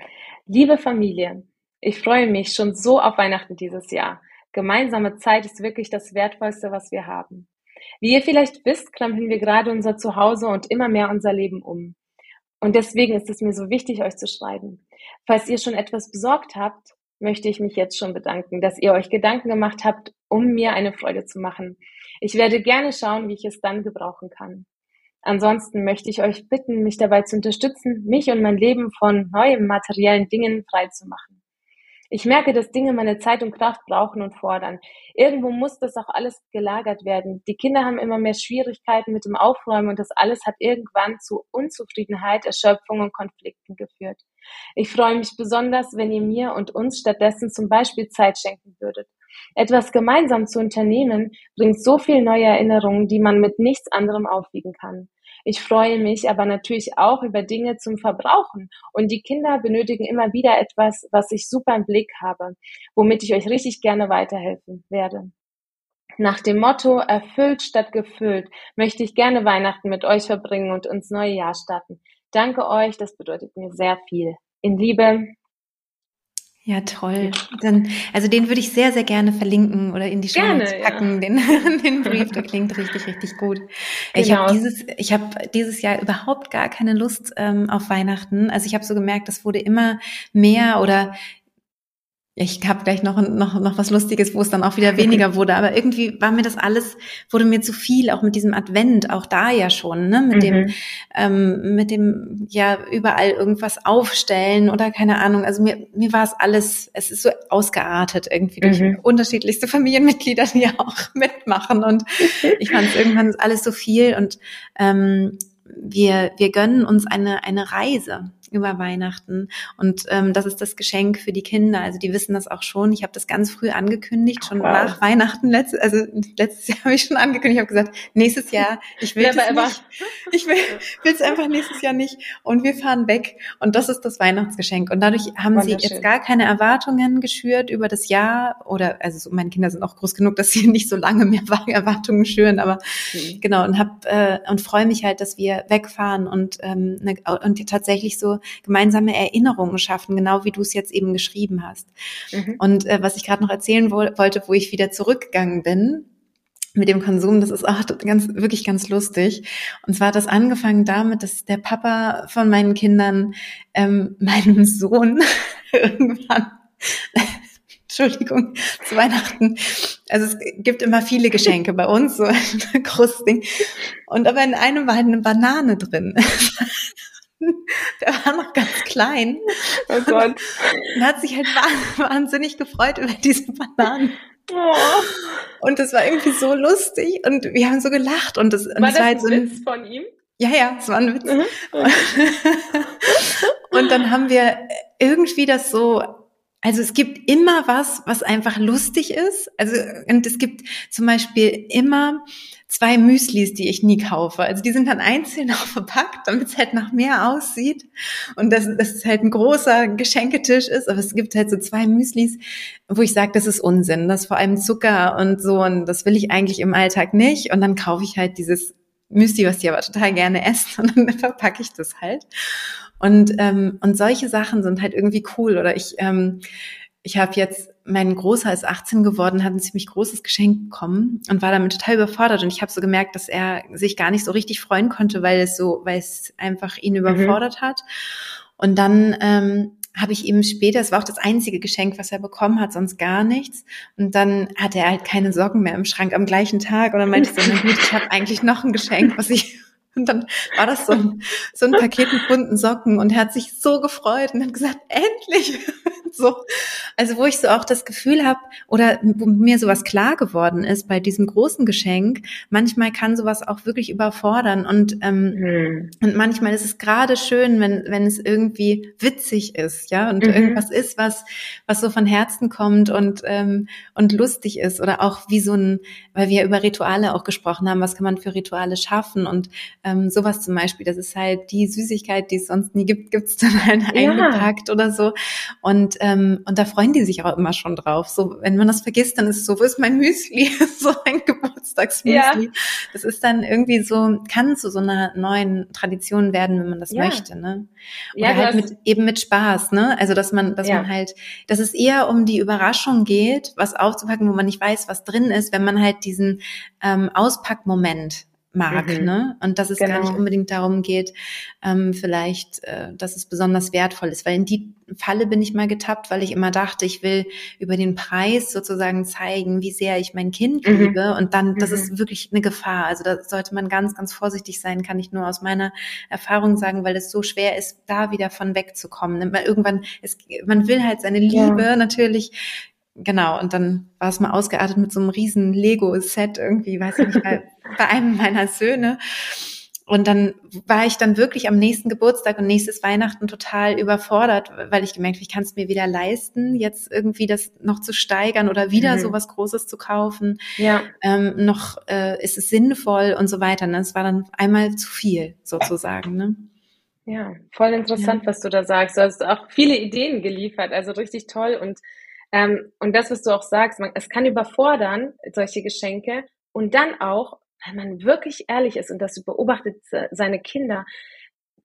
Liebe Familie, ich freue mich schon so auf Weihnachten dieses Jahr. Gemeinsame Zeit ist wirklich das Wertvollste, was wir haben. Wie ihr vielleicht wisst, krempeln wir gerade unser Zuhause und immer mehr unser Leben um. Und deswegen ist es mir so wichtig, euch zu schreiben. Falls ihr schon etwas besorgt habt, möchte ich mich jetzt schon bedanken, dass ihr euch Gedanken gemacht habt, um mir eine Freude zu machen. Ich werde gerne schauen, wie ich es dann gebrauchen kann. Ansonsten möchte ich euch bitten, mich dabei zu unterstützen, mich und mein Leben von neuen materiellen Dingen frei zu machen. Ich merke, dass Dinge meine Zeit und Kraft brauchen und fordern. Irgendwo muss das auch alles gelagert werden. Die Kinder haben immer mehr Schwierigkeiten mit dem Aufräumen und das alles hat irgendwann zu Unzufriedenheit, Erschöpfung und Konflikten geführt. Ich freue mich besonders, wenn ihr mir und uns stattdessen zum Beispiel Zeit schenken würdet. Etwas gemeinsam zu unternehmen bringt so viel neue Erinnerungen, die man mit nichts anderem aufwiegen kann. Ich freue mich aber natürlich auch über Dinge zum Verbrauchen. Und die Kinder benötigen immer wieder etwas, was ich super im Blick habe, womit ich euch richtig gerne weiterhelfen werde. Nach dem Motto erfüllt statt gefüllt möchte ich gerne Weihnachten mit euch verbringen und ins neue Jahr starten. Danke euch, das bedeutet mir sehr viel. In Liebe, ja, toll. Dann, also den würde ich sehr, sehr gerne verlinken oder in die Show packen, ja. den, den Brief. Der klingt richtig, richtig gut. Genau. Ich habe dieses, ich habe dieses Jahr überhaupt gar keine Lust ähm, auf Weihnachten. Also ich habe so gemerkt, das wurde immer mehr oder ich habe gleich noch, noch, noch was Lustiges, wo es dann auch wieder weniger wurde. Aber irgendwie war mir das alles, wurde mir zu viel, auch mit diesem Advent, auch da ja schon, ne? Mit mhm. dem, ähm, mit dem, ja, überall irgendwas aufstellen oder keine Ahnung. Also mir, mir war es alles, es ist so ausgeartet irgendwie durch mhm. unterschiedlichste Familienmitglieder, die ja auch mitmachen. Und ich fand es irgendwann alles so viel und ähm, wir, wir gönnen uns eine, eine Reise über Weihnachten. Und ähm, das ist das Geschenk für die Kinder. Also die wissen das auch schon. Ich habe das ganz früh angekündigt, schon wow. nach Weihnachten. Letztes, also letztes Jahr habe ich schon angekündigt. Ich habe gesagt, nächstes Jahr, ich will es nicht. Ich will es einfach nächstes Jahr nicht. Und wir fahren weg. Und das ist das Weihnachtsgeschenk. Und dadurch haben sie jetzt gar keine Erwartungen geschürt über das Jahr. Oder also so, meine Kinder sind auch groß genug, dass sie nicht so lange mehr Erwartungen schüren. Aber mhm. genau und hab äh, und freue mich halt, dass wir wegfahren und ähm, ne, und tatsächlich so gemeinsame Erinnerungen schaffen, genau wie du es jetzt eben geschrieben hast. Mhm. Und äh, was ich gerade noch erzählen wo wollte, wo ich wieder zurückgegangen bin, mit dem Konsum, das ist auch ganz, wirklich ganz lustig. Und zwar hat das angefangen damit, dass der Papa von meinen Kindern ähm, meinem Sohn irgendwann Entschuldigung, zu Weihnachten. Also es gibt immer viele Geschenke bei uns, so ein großes Ding. Und aber in einem war halt eine Banane drin. Der war noch ganz klein. Oh Gott. Und hat sich halt wahnsinnig gefreut über diese Bananen. Oh. Und das war irgendwie so lustig und wir haben so gelacht und das, und war das, war halt so ein Witz von ihm? Ja, ja, es war ein Witz. Mhm. und dann haben wir irgendwie das so also es gibt immer was, was einfach lustig ist. Also und es gibt zum Beispiel immer zwei Müslis, die ich nie kaufe. Also die sind dann einzeln auch verpackt, damit es halt nach mehr aussieht und dass, dass es halt ein großer Geschenketisch ist. Aber es gibt halt so zwei Müslis, wo ich sage, das ist Unsinn. Das ist vor allem Zucker und so und das will ich eigentlich im Alltag nicht. Und dann kaufe ich halt dieses Müsli, was die aber total gerne essen und dann verpacke ich das halt. Und, ähm, und solche Sachen sind halt irgendwie cool. Oder ich ähm, ich habe jetzt, mein Großer ist 18 geworden, hat ein ziemlich großes Geschenk bekommen und war damit total überfordert. Und ich habe so gemerkt, dass er sich gar nicht so richtig freuen konnte, weil es so, weil es einfach ihn mhm. überfordert mhm. hat. Und dann ähm, habe ich ihm später, es war auch das einzige Geschenk, was er bekommen hat, sonst gar nichts. Und dann hatte er halt keine Socken mehr im Schrank am gleichen Tag. Und dann meinte ich so, na gut, ich habe eigentlich noch ein Geschenk, was ich und dann war das so ein, so ein Paket mit bunten Socken und er hat sich so gefreut und hat gesagt, endlich. so. Also wo ich so auch das Gefühl habe oder wo mir sowas klar geworden ist bei diesem großen Geschenk, manchmal kann sowas auch wirklich überfordern und, ähm, mhm. und manchmal ist es gerade schön, wenn, wenn es irgendwie witzig ist, ja, und mhm. irgendwas ist, was, was so von Herzen kommt und, ähm, und lustig ist oder auch wie so ein, weil wir über Rituale auch gesprochen haben, was kann man für Rituale schaffen und ähm, sowas zum Beispiel, das ist halt die Süßigkeit, die es sonst nie gibt, gibt's dann halt ja. eingepackt oder so. Und, ähm, und da freuen die sich auch immer schon drauf. So, wenn man das vergisst, dann ist es so, wo ist mein Müsli? so ein Geburtstagsmüsli. Ja. Das ist dann irgendwie so, kann zu so einer neuen Tradition werden, wenn man das ja. möchte, ne? Oder ja, halt mit, eben mit Spaß, ne? Also, dass man, dass man halt, dass es eher um die Überraschung geht, was aufzupacken, wo man nicht weiß, was drin ist, wenn man halt diesen ähm, Auspackmoment mag, mhm. ne? Und dass es genau. gar nicht genau. unbedingt darum geht, ähm, vielleicht, äh, dass es besonders wertvoll ist. Weil in die Falle bin ich mal getappt, weil ich immer dachte, ich will über den Preis sozusagen zeigen, wie sehr ich mein Kind mhm. liebe. Und dann, das mhm. ist wirklich eine Gefahr. Also da sollte man ganz, ganz vorsichtig sein, kann ich nur aus meiner Erfahrung sagen, weil es so schwer ist, da wieder von wegzukommen. Irgendwann, es, man will halt seine Liebe ja. natürlich genau, und dann war es mal ausgeartet mit so einem riesen Lego-Set irgendwie, weiß ich nicht, bei, einem meiner Söhne. Und dann war ich dann wirklich am nächsten Geburtstag und nächstes Weihnachten total überfordert, weil ich gemerkt habe, ich kann es mir wieder leisten, jetzt irgendwie das noch zu steigern oder wieder mhm. so was Großes zu kaufen. Ja. Ähm, noch äh, ist es sinnvoll und so weiter. Ne? Es war dann einmal zu viel sozusagen. Ne? Ja, voll interessant, ja. was du da sagst. Du hast auch viele Ideen geliefert, also richtig toll und ähm, und das, was du auch sagst, man, es kann überfordern, solche Geschenke. Und dann auch, wenn man wirklich ehrlich ist und das beobachtet seine Kinder,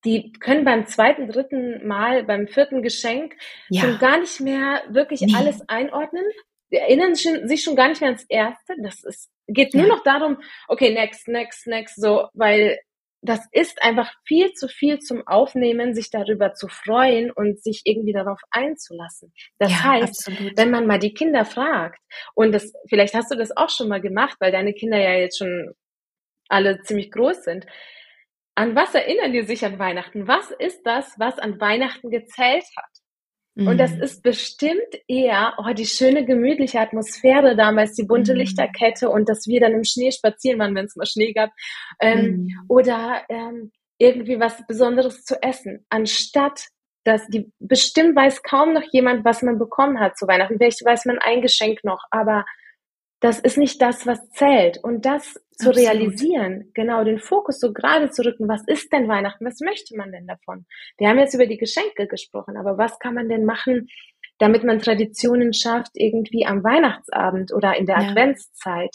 die können beim zweiten, dritten Mal, beim vierten Geschenk ja. schon gar nicht mehr wirklich nee. alles einordnen. Die erinnern sich schon gar nicht mehr ans erste. Das ist, geht nur noch darum, okay, next, next, next, so, weil das ist einfach viel zu viel zum Aufnehmen, sich darüber zu freuen und sich irgendwie darauf einzulassen. Das ja, heißt, absolut. wenn man mal die Kinder fragt, und das, vielleicht hast du das auch schon mal gemacht, weil deine Kinder ja jetzt schon alle ziemlich groß sind. An was erinnern die sich an Weihnachten? Was ist das, was an Weihnachten gezählt hat? Und das mhm. ist bestimmt eher oh, die schöne, gemütliche Atmosphäre damals, die bunte mhm. Lichterkette und dass wir dann im Schnee spazieren waren, wenn es mal Schnee gab. Ähm, mhm. Oder ähm, irgendwie was Besonderes zu essen, anstatt dass die bestimmt weiß kaum noch jemand, was man bekommen hat zu Weihnachten. Vielleicht weiß man ein Geschenk noch, aber das ist nicht das, was zählt. Und das zu Absolut. realisieren, genau den Fokus so gerade zu rücken, was ist denn Weihnachten, was möchte man denn davon? Wir haben jetzt über die Geschenke gesprochen, aber was kann man denn machen, damit man Traditionen schafft, irgendwie am Weihnachtsabend oder in der ja. Adventszeit?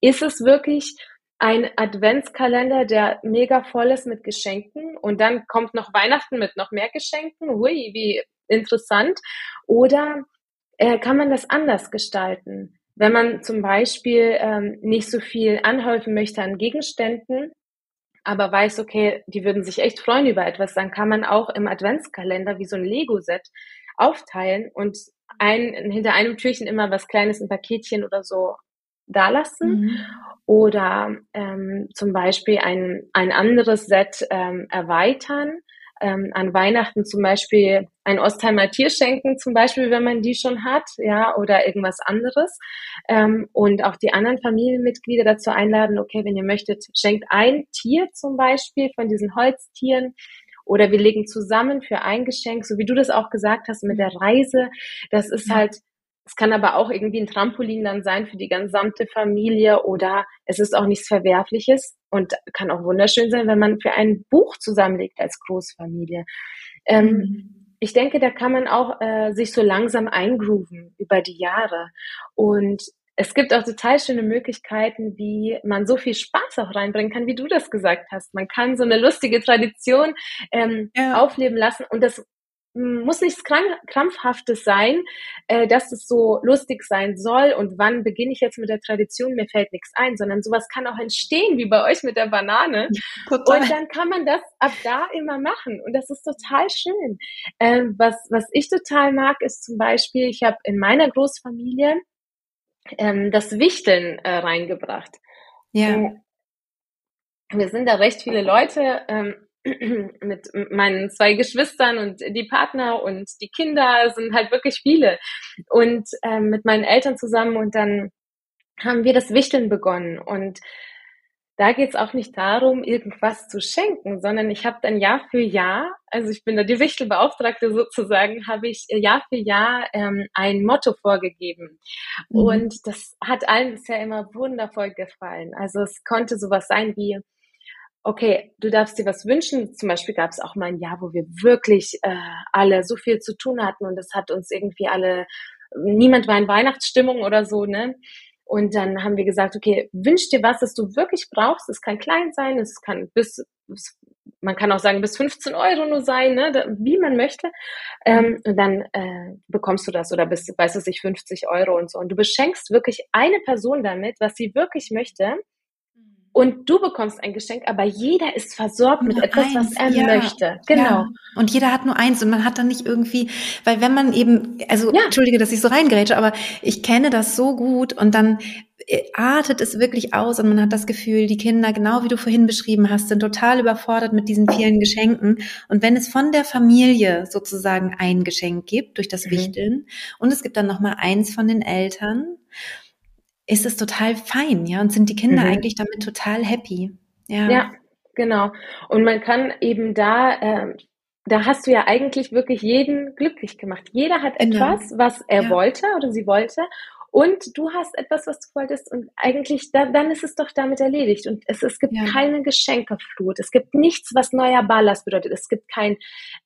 Ist es wirklich ein Adventskalender, der mega voll ist mit Geschenken und dann kommt noch Weihnachten mit noch mehr Geschenken? Hui, wie interessant. Oder äh, kann man das anders gestalten? Wenn man zum Beispiel ähm, nicht so viel anhäufen möchte an Gegenständen, aber weiß, okay, die würden sich echt freuen über etwas, dann kann man auch im Adventskalender wie so ein Lego-Set aufteilen und ein, hinter einem Türchen immer was Kleines, ein Paketchen oder so dalassen. Mhm. Oder ähm, zum Beispiel ein, ein anderes Set ähm, erweitern ähm, an Weihnachten zum Beispiel ein Ostheimer Tier schenken, zum Beispiel, wenn man die schon hat, ja, oder irgendwas anderes. Ähm, und auch die anderen Familienmitglieder dazu einladen, okay, wenn ihr möchtet, schenkt ein Tier zum Beispiel von diesen Holztieren oder wir legen zusammen für ein Geschenk, so wie du das auch gesagt hast mit der Reise. Das ist halt es kann aber auch irgendwie ein Trampolin dann sein für die gesamte Familie oder es ist auch nichts Verwerfliches und kann auch wunderschön sein, wenn man für ein Buch zusammenlegt als Großfamilie. Ähm, mhm. Ich denke, da kann man auch äh, sich so langsam eingrooven über die Jahre. Und es gibt auch total schöne Möglichkeiten, wie man so viel Spaß auch reinbringen kann, wie du das gesagt hast. Man kann so eine lustige Tradition ähm, ja. aufleben lassen und das muss nichts krampfhaftes sein, äh, dass es so lustig sein soll und wann beginne ich jetzt mit der Tradition, mir fällt nichts ein, sondern sowas kann auch entstehen, wie bei euch mit der Banane. Total. Und dann kann man das ab da immer machen und das ist total schön. Ähm, was, was ich total mag, ist zum Beispiel, ich habe in meiner Großfamilie ähm, das Wichteln äh, reingebracht. Ja. Äh, wir sind da recht viele Leute. Ähm, mit meinen zwei Geschwistern und die Partner und die Kinder sind halt wirklich viele und ähm, mit meinen Eltern zusammen und dann haben wir das Wichteln begonnen und da geht es auch nicht darum, irgendwas zu schenken, sondern ich habe dann Jahr für Jahr, also ich bin da die Wichtelbeauftragte sozusagen, habe ich Jahr für Jahr ähm, ein Motto vorgegeben. Mhm. Und das hat allen bisher immer wundervoll gefallen. Also es konnte sowas sein wie, okay, du darfst dir was wünschen. Zum Beispiel gab es auch mal ein Jahr, wo wir wirklich äh, alle so viel zu tun hatten und das hat uns irgendwie alle, niemand war in Weihnachtsstimmung oder so, ne? Und dann haben wir gesagt, okay, wünsch dir was, das du wirklich brauchst. Es kann klein sein, es kann bis, man kann auch sagen, bis 15 Euro nur sein, ne, wie man möchte. Ähm, und dann äh, bekommst du das oder bis, weiß es nicht, 50 Euro und so. Und du beschenkst wirklich eine Person damit, was sie wirklich möchte und du bekommst ein Geschenk, aber jeder ist versorgt nur mit etwas, eins, was er ja, möchte. Genau. Ja. Und jeder hat nur eins und man hat dann nicht irgendwie, weil wenn man eben, also ja. entschuldige, dass ich so reingerätsche, aber ich kenne das so gut und dann äh, artet es wirklich aus und man hat das Gefühl, die Kinder, genau wie du vorhin beschrieben hast, sind total überfordert mit diesen vielen Geschenken. Und wenn es von der Familie sozusagen ein Geschenk gibt durch das mhm. Wichteln und es gibt dann noch mal eins von den Eltern ist es total fein, ja, und sind die Kinder mhm. eigentlich damit total happy. Ja. ja, genau. Und man kann eben da, äh, da hast du ja eigentlich wirklich jeden glücklich gemacht. Jeder hat genau. etwas, was er ja. wollte oder sie wollte und du hast etwas, was du wolltest und eigentlich, da, dann ist es doch damit erledigt. Und es, es gibt ja. keine Geschenkeflut. Es gibt nichts, was neuer Ballast bedeutet. Es gibt kein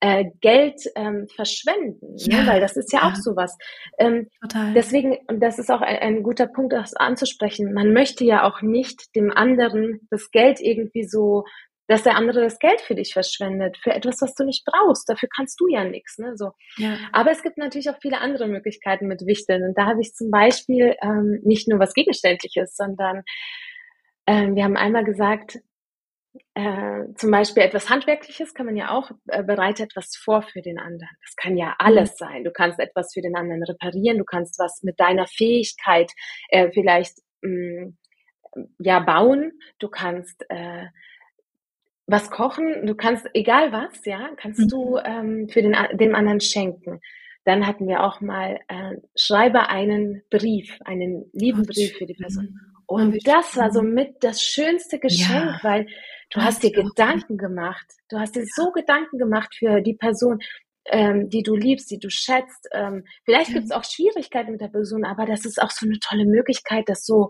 äh, Geld ähm, verschwenden, ne? ja. ne? weil das ist ja, ja. auch sowas. Ähm, Total. Deswegen, und das ist auch ein, ein guter Punkt, das anzusprechen, man möchte ja auch nicht dem anderen das Geld irgendwie so dass der andere das Geld für dich verschwendet, für etwas, was du nicht brauchst. Dafür kannst du ja nichts. Ne? So. Ja. Aber es gibt natürlich auch viele andere Möglichkeiten mit Wichteln. Und da habe ich zum Beispiel ähm, nicht nur was Gegenständliches, sondern ähm, wir haben einmal gesagt, äh, zum Beispiel etwas Handwerkliches kann man ja auch, äh, bereite etwas vor für den anderen. Das kann ja alles mhm. sein. Du kannst etwas für den anderen reparieren, du kannst was mit deiner Fähigkeit äh, vielleicht mh, mm, ja bauen, du kannst äh, was kochen, du kannst, egal was, ja, kannst mhm. du ähm, für den, dem anderen schenken. Dann hatten wir auch mal, äh, schreibe einen Brief, einen lieben oh, Brief für die Person. Oh, Und oh, das war so mit das schönste Geschenk, ja. weil du das hast dir Gedanken gemacht. Du hast dir so Gedanken gemacht für die Person, ähm, die du liebst, die du schätzt. Ähm, vielleicht ja. gibt es auch Schwierigkeiten mit der Person, aber das ist auch so eine tolle Möglichkeit, das so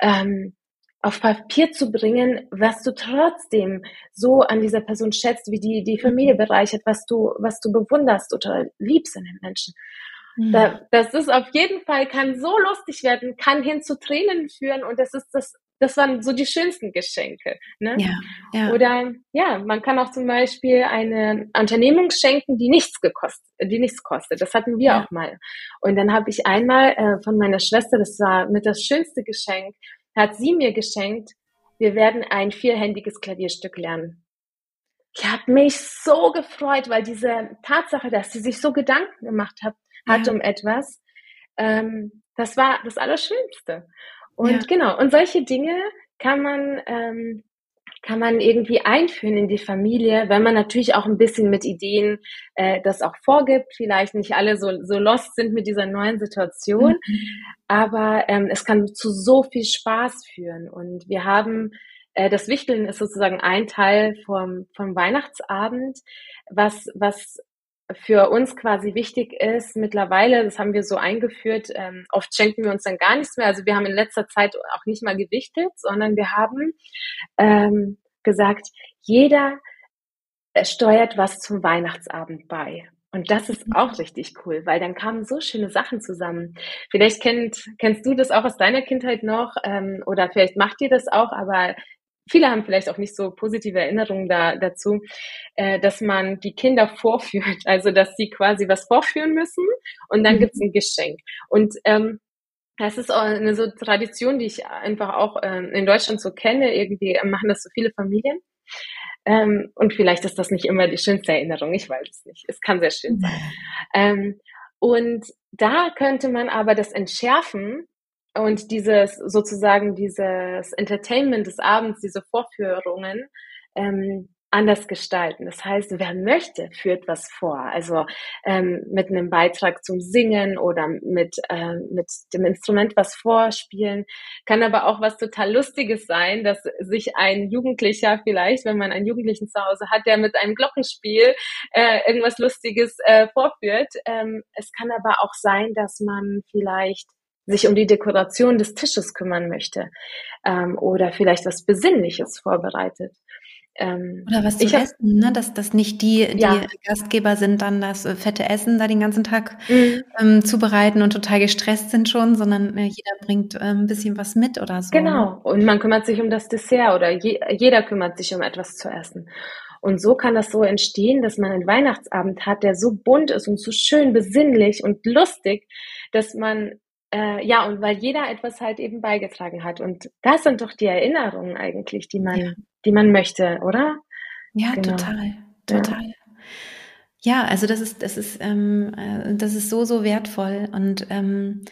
ähm, auf Papier zu bringen, was du trotzdem so an dieser Person schätzt, wie die die Familie mhm. bereichert, was du was du bewunderst oder liebst in den Menschen. Mhm. Da, das ist auf jeden Fall kann so lustig werden, kann hin zu Tränen führen und das ist das das waren so die schönsten Geschenke. Ne? Ja, ja. Oder ja, man kann auch zum Beispiel eine Unternehmung schenken, die nichts gekostet, die nichts kostet. Das hatten wir ja. auch mal. Und dann habe ich einmal äh, von meiner Schwester, das war mit das schönste Geschenk, hat sie mir geschenkt, wir werden ein vierhändiges Klavierstück lernen. Ich habe mich so gefreut, weil diese Tatsache, dass sie sich so Gedanken gemacht hat, hat ja. um etwas, ähm, das war das Allerschönste. Und ja. genau, und solche Dinge kann man ähm, kann man irgendwie einführen in die Familie, wenn man natürlich auch ein bisschen mit Ideen äh, das auch vorgibt. Vielleicht nicht alle so, so lost sind mit dieser neuen Situation, mhm. aber ähm, es kann zu so viel Spaß führen. Und wir haben äh, das Wichteln ist sozusagen ein Teil vom, vom Weihnachtsabend, was, was für uns quasi wichtig ist mittlerweile, das haben wir so eingeführt, ähm, oft schenken wir uns dann gar nichts mehr. Also wir haben in letzter Zeit auch nicht mal gewichtet, sondern wir haben ähm, gesagt, jeder äh, steuert was zum Weihnachtsabend bei. Und das ist auch richtig cool, weil dann kamen so schöne Sachen zusammen. Vielleicht kennt, kennst du das auch aus deiner Kindheit noch ähm, oder vielleicht macht ihr das auch, aber viele haben vielleicht auch nicht so positive Erinnerungen da, dazu, äh, dass man die Kinder vorführt, also dass sie quasi was vorführen müssen und dann mhm. gibt's ein Geschenk. Und ähm, das ist auch eine so Tradition, die ich einfach auch ähm, in Deutschland so kenne. Irgendwie machen das so viele Familien. Ähm, und vielleicht ist das nicht immer die schönste Erinnerung, ich weiß es nicht. Es kann sehr schön sein. Ähm, und da könnte man aber das entschärfen und dieses sozusagen dieses Entertainment des Abends, diese Vorführungen, ähm, anders gestalten. Das heißt, wer möchte, führt was vor. Also ähm, mit einem Beitrag zum Singen oder mit, äh, mit dem Instrument was vorspielen. Kann aber auch was total Lustiges sein, dass sich ein Jugendlicher vielleicht, wenn man einen Jugendlichen zu Hause hat, der mit einem Glockenspiel äh, irgendwas Lustiges äh, vorführt. Ähm, es kann aber auch sein, dass man vielleicht sich um die Dekoration des Tisches kümmern möchte ähm, oder vielleicht was Besinnliches vorbereitet. Ähm, Oder was zu essen, ne? dass, dass nicht die, die ja. Gastgeber sind, dann das äh, fette Essen da den ganzen Tag mhm. ähm, zubereiten und total gestresst sind schon, sondern äh, jeder bringt äh, ein bisschen was mit oder so. Genau, und man kümmert sich um das Dessert oder je, jeder kümmert sich um etwas zu essen. Und so kann das so entstehen, dass man einen Weihnachtsabend hat, der so bunt ist und so schön besinnlich und lustig, dass man äh, ja, und weil jeder etwas halt eben beigetragen hat. Und das sind doch die Erinnerungen eigentlich, die man, ja. die man möchte, oder? Ja, genau. total, total. Ja. ja. also das ist, das ist, ähm, äh, das ist so, so wertvoll. Und ähm,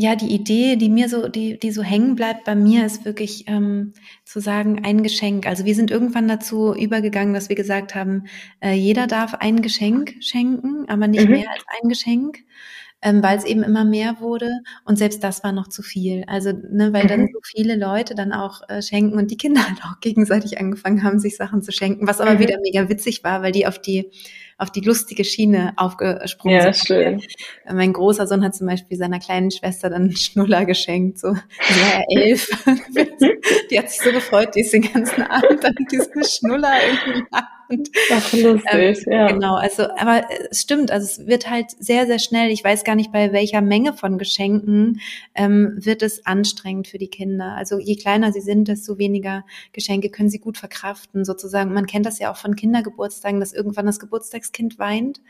ja, die Idee, die mir so, die, die so hängen bleibt bei mir, ist wirklich ähm, zu sagen, ein Geschenk. Also wir sind irgendwann dazu übergegangen, dass wir gesagt haben, äh, jeder darf ein Geschenk schenken, aber nicht mhm. mehr als ein Geschenk ähm, weil es eben immer mehr wurde. Und selbst das war noch zu viel. Also, ne, weil mhm. dann so viele Leute dann auch äh, schenken und die Kinder halt auch gegenseitig angefangen haben, sich Sachen zu schenken, was aber mhm. wieder mega witzig war, weil die auf die auf die lustige Schiene aufgesprungen ja, sind. Schön. Mein großer Sohn hat zum Beispiel seiner kleinen Schwester dann einen Schnuller geschenkt, so, sie war ja elf. die hat sich so gefreut, die ist den ganzen Abend dann diesen Schnuller irgendwie und, Ach, lustig, ähm, ja. Genau, also, aber es stimmt, also es wird halt sehr, sehr schnell, ich weiß gar nicht, bei welcher Menge von Geschenken ähm, wird es anstrengend für die Kinder. Also je kleiner sie sind, desto weniger Geschenke können sie gut verkraften, sozusagen. Man kennt das ja auch von Kindergeburtstagen, dass irgendwann das Geburtstagskind weint.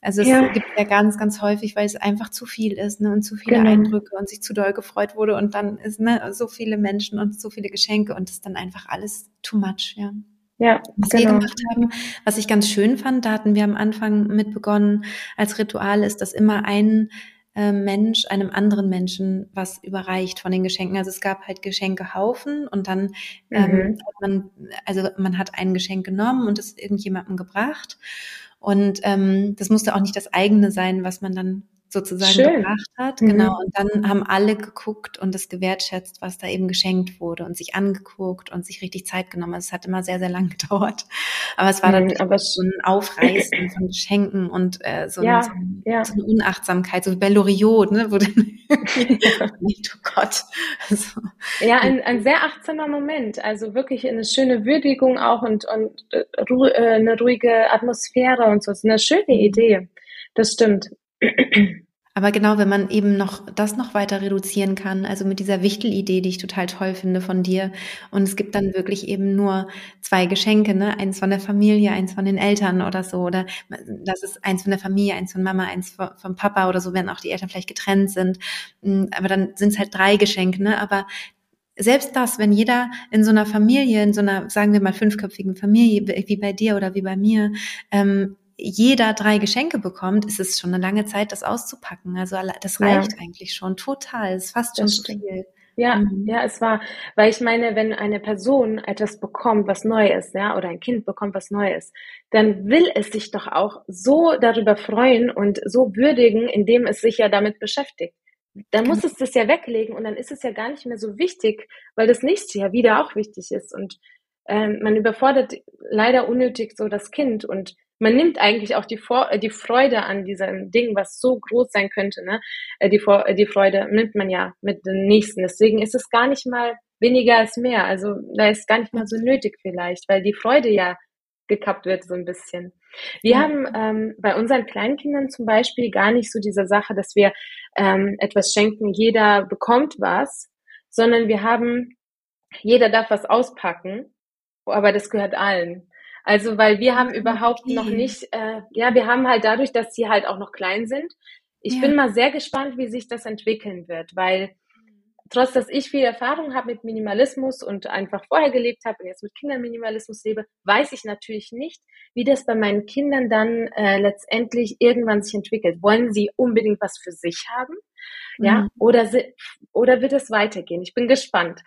Also es ja. gibt ja ganz, ganz häufig, weil es einfach zu viel ist ne, und zu viele genau. Eindrücke und sich zu doll gefreut wurde und dann ist ne, so viele Menschen und so viele Geschenke und es ist dann einfach alles too much, ja. Ja, was genau. wir gemacht haben, was ich ganz schön fand, da hatten wir am Anfang mit begonnen als Ritual, ist, dass immer ein äh, Mensch einem anderen Menschen was überreicht von den Geschenken. Also es gab halt Geschenkehaufen und dann ähm, mhm. man, also man hat ein Geschenk genommen und es irgendjemandem gebracht. Und ähm, das musste auch nicht das eigene sein, was man dann sozusagen Schön. gebracht hat. Mhm. Genau. Und dann haben alle geguckt und das gewertschätzt, was da eben geschenkt wurde und sich angeguckt und sich richtig Zeit genommen. Also es hat immer sehr, sehr lang gedauert. Aber es war dann mhm, so ein Aufreißen von Geschenken und äh, so, ja, ein, so, ja. so, eine Unachtsamkeit, so wie bei Loriot, ne? Wo dann oh Gott. Also, ja, ein, ein sehr achtsamer Moment. Also wirklich eine schöne Würdigung auch und, und äh, äh eine ruhige Atmosphäre und so. Das ist eine schöne mhm. Idee. Das stimmt. Aber genau, wenn man eben noch das noch weiter reduzieren kann, also mit dieser Wichtelidee, die ich total toll finde von dir, und es gibt dann wirklich eben nur zwei Geschenke, ne, eins von der Familie, eins von den Eltern oder so, oder das ist eins von der Familie, eins von Mama, eins vom Papa oder so, wenn auch die Eltern vielleicht getrennt sind. Hm, aber dann sind es halt drei Geschenke, ne, aber selbst das, wenn jeder in so einer Familie, in so einer, sagen wir mal, fünfköpfigen Familie, wie bei dir oder wie bei mir, ähm, jeder drei Geschenke bekommt, ist es schon eine lange Zeit, das auszupacken. Also das reicht ja. eigentlich schon total. Es ist fast schon viel. Ja, mhm. ja, es war, weil ich meine, wenn eine Person etwas bekommt, was neu ist, ja, oder ein Kind bekommt was Neues, dann will es sich doch auch so darüber freuen und so würdigen, indem es sich ja damit beschäftigt. Dann genau. muss es das ja weglegen und dann ist es ja gar nicht mehr so wichtig, weil das nächste ja wieder auch wichtig ist und ähm, man überfordert leider unnötig so das Kind und man nimmt eigentlich auch die, Vor äh, die Freude an diesem Ding, was so groß sein könnte, ne? Äh, die, Vor äh, die Freude nimmt man ja mit den nächsten. Deswegen ist es gar nicht mal weniger als mehr. Also da ist gar nicht mal so nötig vielleicht, weil die Freude ja gekappt wird so ein bisschen. Wir ja. haben ähm, bei unseren Kleinkindern zum Beispiel gar nicht so diese Sache, dass wir ähm, etwas schenken, jeder bekommt was, sondern wir haben jeder darf was auspacken, aber das gehört allen. Also, weil wir haben überhaupt okay. noch nicht, äh, ja, wir haben halt dadurch, dass sie halt auch noch klein sind. Ich ja. bin mal sehr gespannt, wie sich das entwickeln wird, weil trotz dass ich viel Erfahrung habe mit Minimalismus und einfach vorher gelebt habe und jetzt mit Kindern Minimalismus lebe, weiß ich natürlich nicht, wie das bei meinen Kindern dann äh, letztendlich irgendwann sich entwickelt. Wollen sie unbedingt was für sich haben? Ja, mhm. oder, oder wird es weitergehen? Ich bin gespannt,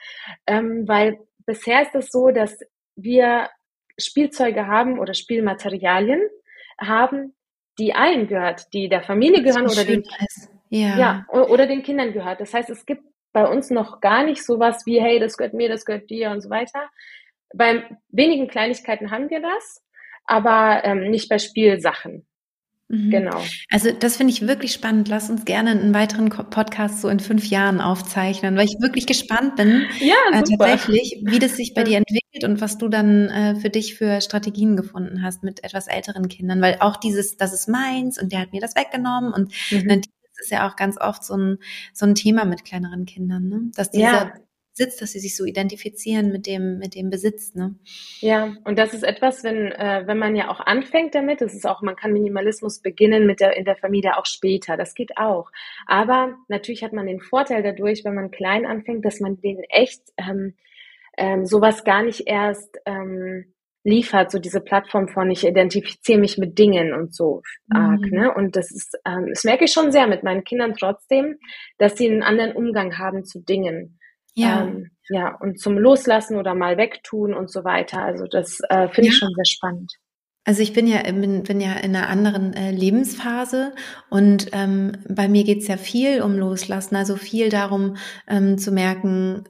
ähm, weil bisher ist es so, dass wir Spielzeuge haben oder Spielmaterialien haben, die allen gehört, die der Familie gehören oder den, ja. ja, oder den Kindern gehört. Das heißt, es gibt bei uns noch gar nicht sowas wie, hey, das gehört mir, das gehört dir und so weiter. Bei wenigen Kleinigkeiten haben wir das, aber ähm, nicht bei Spielsachen. Mhm. Genau. Also das finde ich wirklich spannend. Lass uns gerne einen weiteren Podcast so in fünf Jahren aufzeichnen, weil ich wirklich gespannt bin, ja, äh, tatsächlich, wie das sich bei dir entwickelt und was du dann äh, für dich für Strategien gefunden hast mit etwas älteren Kindern, weil auch dieses, das ist meins und der hat mir das weggenommen und mhm. ne, ist ja auch ganz oft so ein, so ein Thema mit kleineren Kindern, ne? dass dieser ja. Besitz, dass sie sich so identifizieren mit dem, mit dem Besitz. Ne? Ja, und das ist etwas, wenn, äh, wenn man ja auch anfängt damit, das ist auch, man kann Minimalismus beginnen mit der, in der Familie auch später, das geht auch. Aber natürlich hat man den Vorteil dadurch, wenn man klein anfängt, dass man den echt ähm, ähm, sowas gar nicht erst ähm, liefert, so diese Plattform von ich identifiziere mich mit Dingen und so arg, mhm. ne? Und das ist, ähm, das merke ich schon sehr mit meinen Kindern trotzdem, dass sie einen anderen Umgang haben zu Dingen. Ja. Ähm, ja, und zum Loslassen oder mal wegtun und so weiter. Also das äh, finde ja. ich schon sehr spannend. Also ich bin ja, bin, bin ja in einer anderen äh, Lebensphase und ähm, bei mir geht's ja viel um Loslassen, also viel darum ähm, zu merken,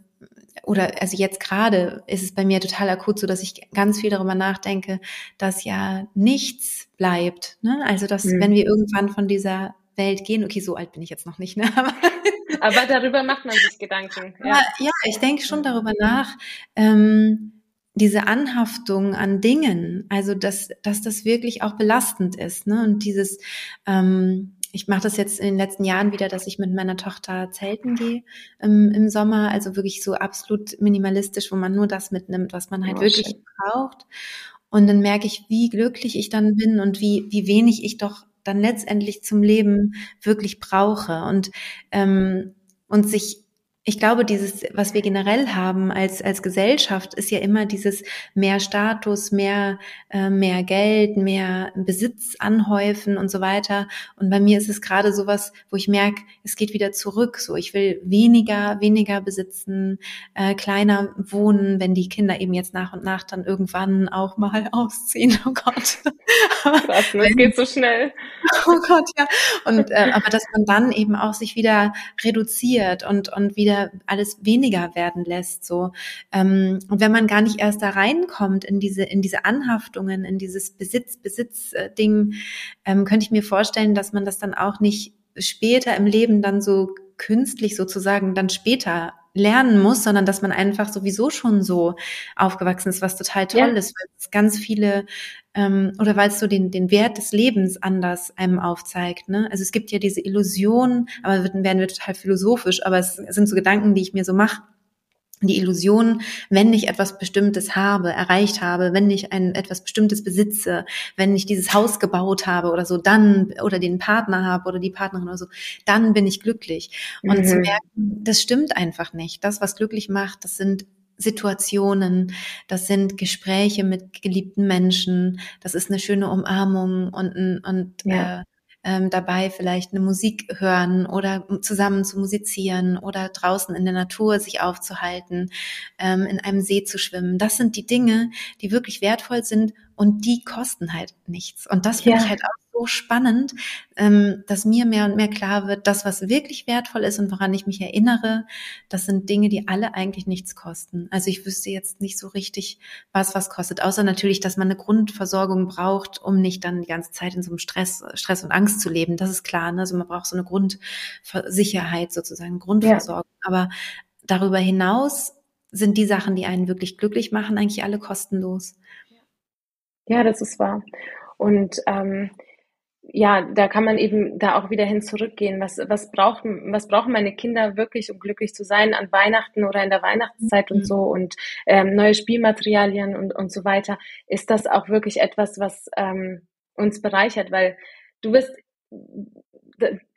oder also jetzt gerade ist es bei mir total akut so, dass ich ganz viel darüber nachdenke, dass ja nichts bleibt. Ne? Also dass mhm. wenn wir irgendwann von dieser Welt gehen, okay, so alt bin ich jetzt noch nicht, ne? Aber, Aber darüber macht man sich Gedanken. Ja, ja ich denke schon darüber nach. Ähm, diese Anhaftung an Dingen, also dass, dass das wirklich auch belastend ist, ne? Und dieses ähm, ich mache das jetzt in den letzten Jahren wieder, dass ich mit meiner Tochter zelten gehe ähm, im Sommer, also wirklich so absolut minimalistisch, wo man nur das mitnimmt, was man halt oh, wirklich schön. braucht. Und dann merke ich, wie glücklich ich dann bin und wie, wie wenig ich doch dann letztendlich zum Leben wirklich brauche. Und ähm, und sich ich glaube, dieses, was wir generell haben als, als Gesellschaft, ist ja immer dieses mehr Status, mehr, äh, mehr Geld, mehr Besitz anhäufen und so weiter. Und bei mir ist es gerade sowas, wo ich merke, es geht wieder zurück. So, ich will weniger, weniger besitzen, äh, kleiner wohnen, wenn die Kinder eben jetzt nach und nach dann irgendwann auch mal ausziehen. Oh Gott. Krass, das geht so schnell. Oh Gott, ja. Und, äh, aber dass man dann eben auch sich wieder reduziert und, und wieder alles weniger werden lässt. So ähm, und wenn man gar nicht erst da reinkommt in diese in diese Anhaftungen, in dieses Besitz Besitz äh, Ding, ähm, könnte ich mir vorstellen, dass man das dann auch nicht später im Leben dann so künstlich sozusagen dann später lernen muss, sondern dass man einfach sowieso schon so aufgewachsen ist, was total toll ja. ist, weil es ganz viele ähm, oder weil es so den, den Wert des Lebens anders einem aufzeigt. Ne? Also es gibt ja diese Illusion, aber werden wir total philosophisch, aber es sind so Gedanken, die ich mir so mache die Illusion, wenn ich etwas Bestimmtes habe, erreicht habe, wenn ich ein etwas Bestimmtes besitze, wenn ich dieses Haus gebaut habe oder so, dann oder den Partner habe oder die Partnerin oder so, dann bin ich glücklich. Und mhm. zu merken, das stimmt einfach nicht. Das, was glücklich macht, das sind Situationen, das sind Gespräche mit geliebten Menschen, das ist eine schöne Umarmung und, und ja. äh, ähm, dabei vielleicht eine Musik hören oder zusammen zu musizieren oder draußen in der Natur sich aufzuhalten, ähm, in einem See zu schwimmen. Das sind die Dinge, die wirklich wertvoll sind und die kosten halt nichts. Und das finde ja. ich halt auch so spannend, ähm, dass mir mehr und mehr klar wird, das, was wirklich wertvoll ist und woran ich mich erinnere, das sind Dinge, die alle eigentlich nichts kosten. Also ich wüsste jetzt nicht so richtig, was was kostet, außer natürlich, dass man eine Grundversorgung braucht, um nicht dann die ganze Zeit in so einem Stress, Stress und Angst zu leben. Das ist klar. Ne? Also man braucht so eine Grundsicherheit sozusagen, Grundversorgung. Ja. Aber darüber hinaus sind die Sachen, die einen wirklich glücklich machen, eigentlich alle kostenlos. Ja, das ist wahr. Und ähm, ja, da kann man eben da auch wieder hin zurückgehen. Was, was braucht, was brauchen meine Kinder wirklich, um glücklich zu sein an Weihnachten oder in der Weihnachtszeit mhm. und so und ähm, neue Spielmaterialien und, und so weiter. Ist das auch wirklich etwas, was ähm, uns bereichert? Weil du wirst,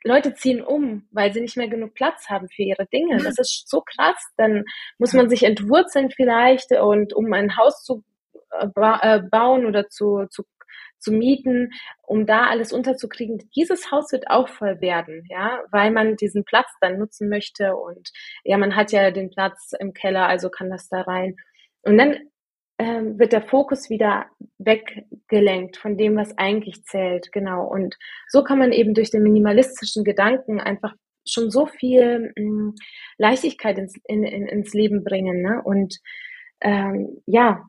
Leute ziehen um, weil sie nicht mehr genug Platz haben für ihre Dinge. Das ist so krass. Dann muss man sich entwurzeln vielleicht und um ein Haus zu äh, äh, bauen oder zu, zu zu mieten, um da alles unterzukriegen. Dieses Haus wird auch voll werden, ja, weil man diesen Platz dann nutzen möchte und ja, man hat ja den Platz im Keller, also kann das da rein. Und dann ähm, wird der Fokus wieder weggelenkt von dem, was eigentlich zählt, genau. Und so kann man eben durch den minimalistischen Gedanken einfach schon so viel mh, hm, Leichtigkeit ins, in, in, ins Leben bringen, ne? Und ähm, ja,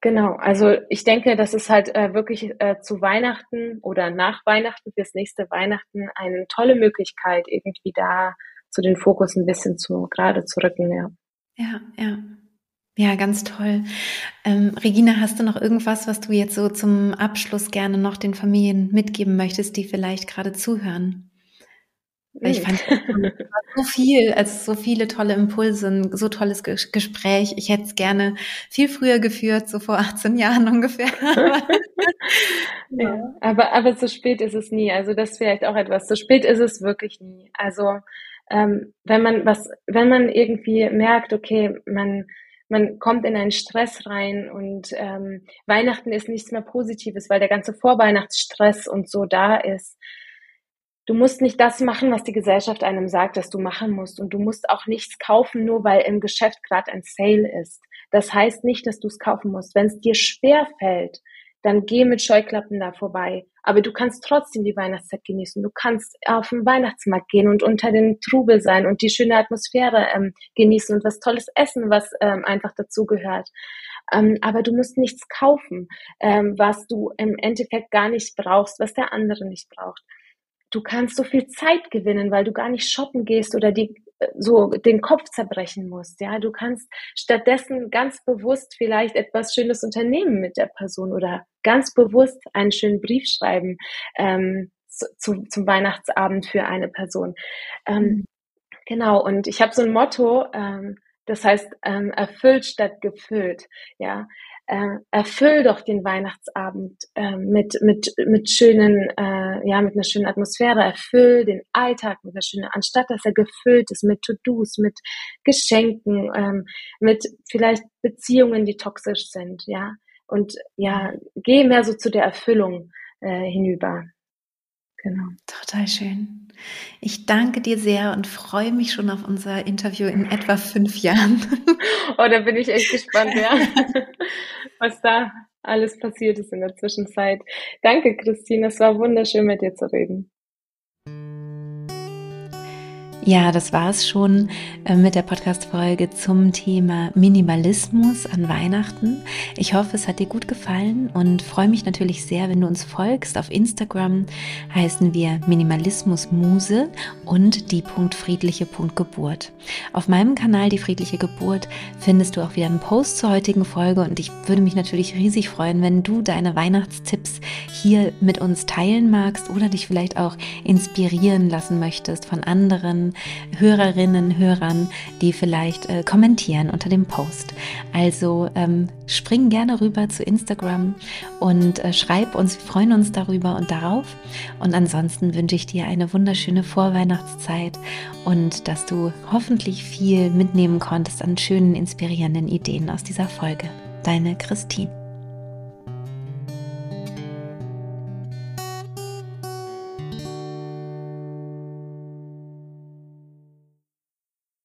Genau, also ich denke, das ist halt äh, wirklich äh, zu Weihnachten oder nach Weihnachten fürs nächste Weihnachten eine tolle Möglichkeit, irgendwie da zu den Fokus ein bisschen zu gerade zu rücken, ja. Ja, ja. Ja, ganz toll. Ähm, Regina, hast du noch irgendwas, was du jetzt so zum Abschluss gerne noch den Familien mitgeben möchtest, die vielleicht gerade zuhören? Ich fand so viel, also so viele tolle Impulse, ein so tolles Gespräch. Ich hätte es gerne viel früher geführt, so vor 18 Jahren ungefähr. ja, aber, aber so spät ist es nie. Also das ist vielleicht auch etwas. So spät ist es wirklich nie. Also ähm, wenn man was, wenn man irgendwie merkt, okay, man man kommt in einen Stress rein und ähm, Weihnachten ist nichts mehr Positives, weil der ganze Vorweihnachtsstress und so da ist Du musst nicht das machen, was die Gesellschaft einem sagt, dass du machen musst. Und du musst auch nichts kaufen, nur weil im Geschäft gerade ein Sale ist. Das heißt nicht, dass du es kaufen musst. Wenn es dir schwer fällt, dann geh mit Scheuklappen da vorbei. Aber du kannst trotzdem die Weihnachtszeit genießen. Du kannst auf den Weihnachtsmarkt gehen und unter den Trubel sein und die schöne Atmosphäre ähm, genießen und was tolles essen, was ähm, einfach dazu gehört. Ähm, aber du musst nichts kaufen, ähm, was du im Endeffekt gar nicht brauchst, was der andere nicht braucht du kannst so viel Zeit gewinnen, weil du gar nicht shoppen gehst oder die äh, so den Kopf zerbrechen musst. Ja, du kannst stattdessen ganz bewusst vielleicht etwas Schönes unternehmen mit der Person oder ganz bewusst einen schönen Brief schreiben ähm, zu, zum Weihnachtsabend für eine Person. Ähm, mhm. Genau. Und ich habe so ein Motto. Ähm, das heißt, ähm, erfüllt statt gefüllt. Ja, äh, erfüll doch den Weihnachtsabend äh, mit mit mit schönen äh, ja mit einer schönen Atmosphäre erfüll den Alltag mit einer schönen anstatt dass er gefüllt ist mit To-dos mit Geschenken ähm, mit vielleicht Beziehungen die toxisch sind ja und ja geh mehr so zu der Erfüllung äh, hinüber Genau. Total schön. Ich danke dir sehr und freue mich schon auf unser Interview in etwa fünf Jahren. Oh, da bin ich echt gespannt, ja. Was da alles passiert ist in der Zwischenzeit. Danke, Christine. Es war wunderschön, mit dir zu reden. Ja, das war es schon äh, mit der Podcast-Folge zum Thema Minimalismus an Weihnachten. Ich hoffe, es hat dir gut gefallen und freue mich natürlich sehr, wenn du uns folgst. Auf Instagram heißen wir Minimalismus Muse und die friedliche Geburt. Auf meinem Kanal Die friedliche Geburt findest du auch wieder einen Post zur heutigen Folge und ich würde mich natürlich riesig freuen, wenn du deine Weihnachtstipps hier mit uns teilen magst oder dich vielleicht auch inspirieren lassen möchtest von anderen Hörerinnen, Hörern, die vielleicht äh, kommentieren unter dem Post. Also ähm, spring gerne rüber zu Instagram und äh, schreib uns, wir freuen uns darüber und darauf. Und ansonsten wünsche ich dir eine wunderschöne Vorweihnachtszeit und dass du hoffentlich viel mitnehmen konntest an schönen, inspirierenden Ideen aus dieser Folge. Deine Christine.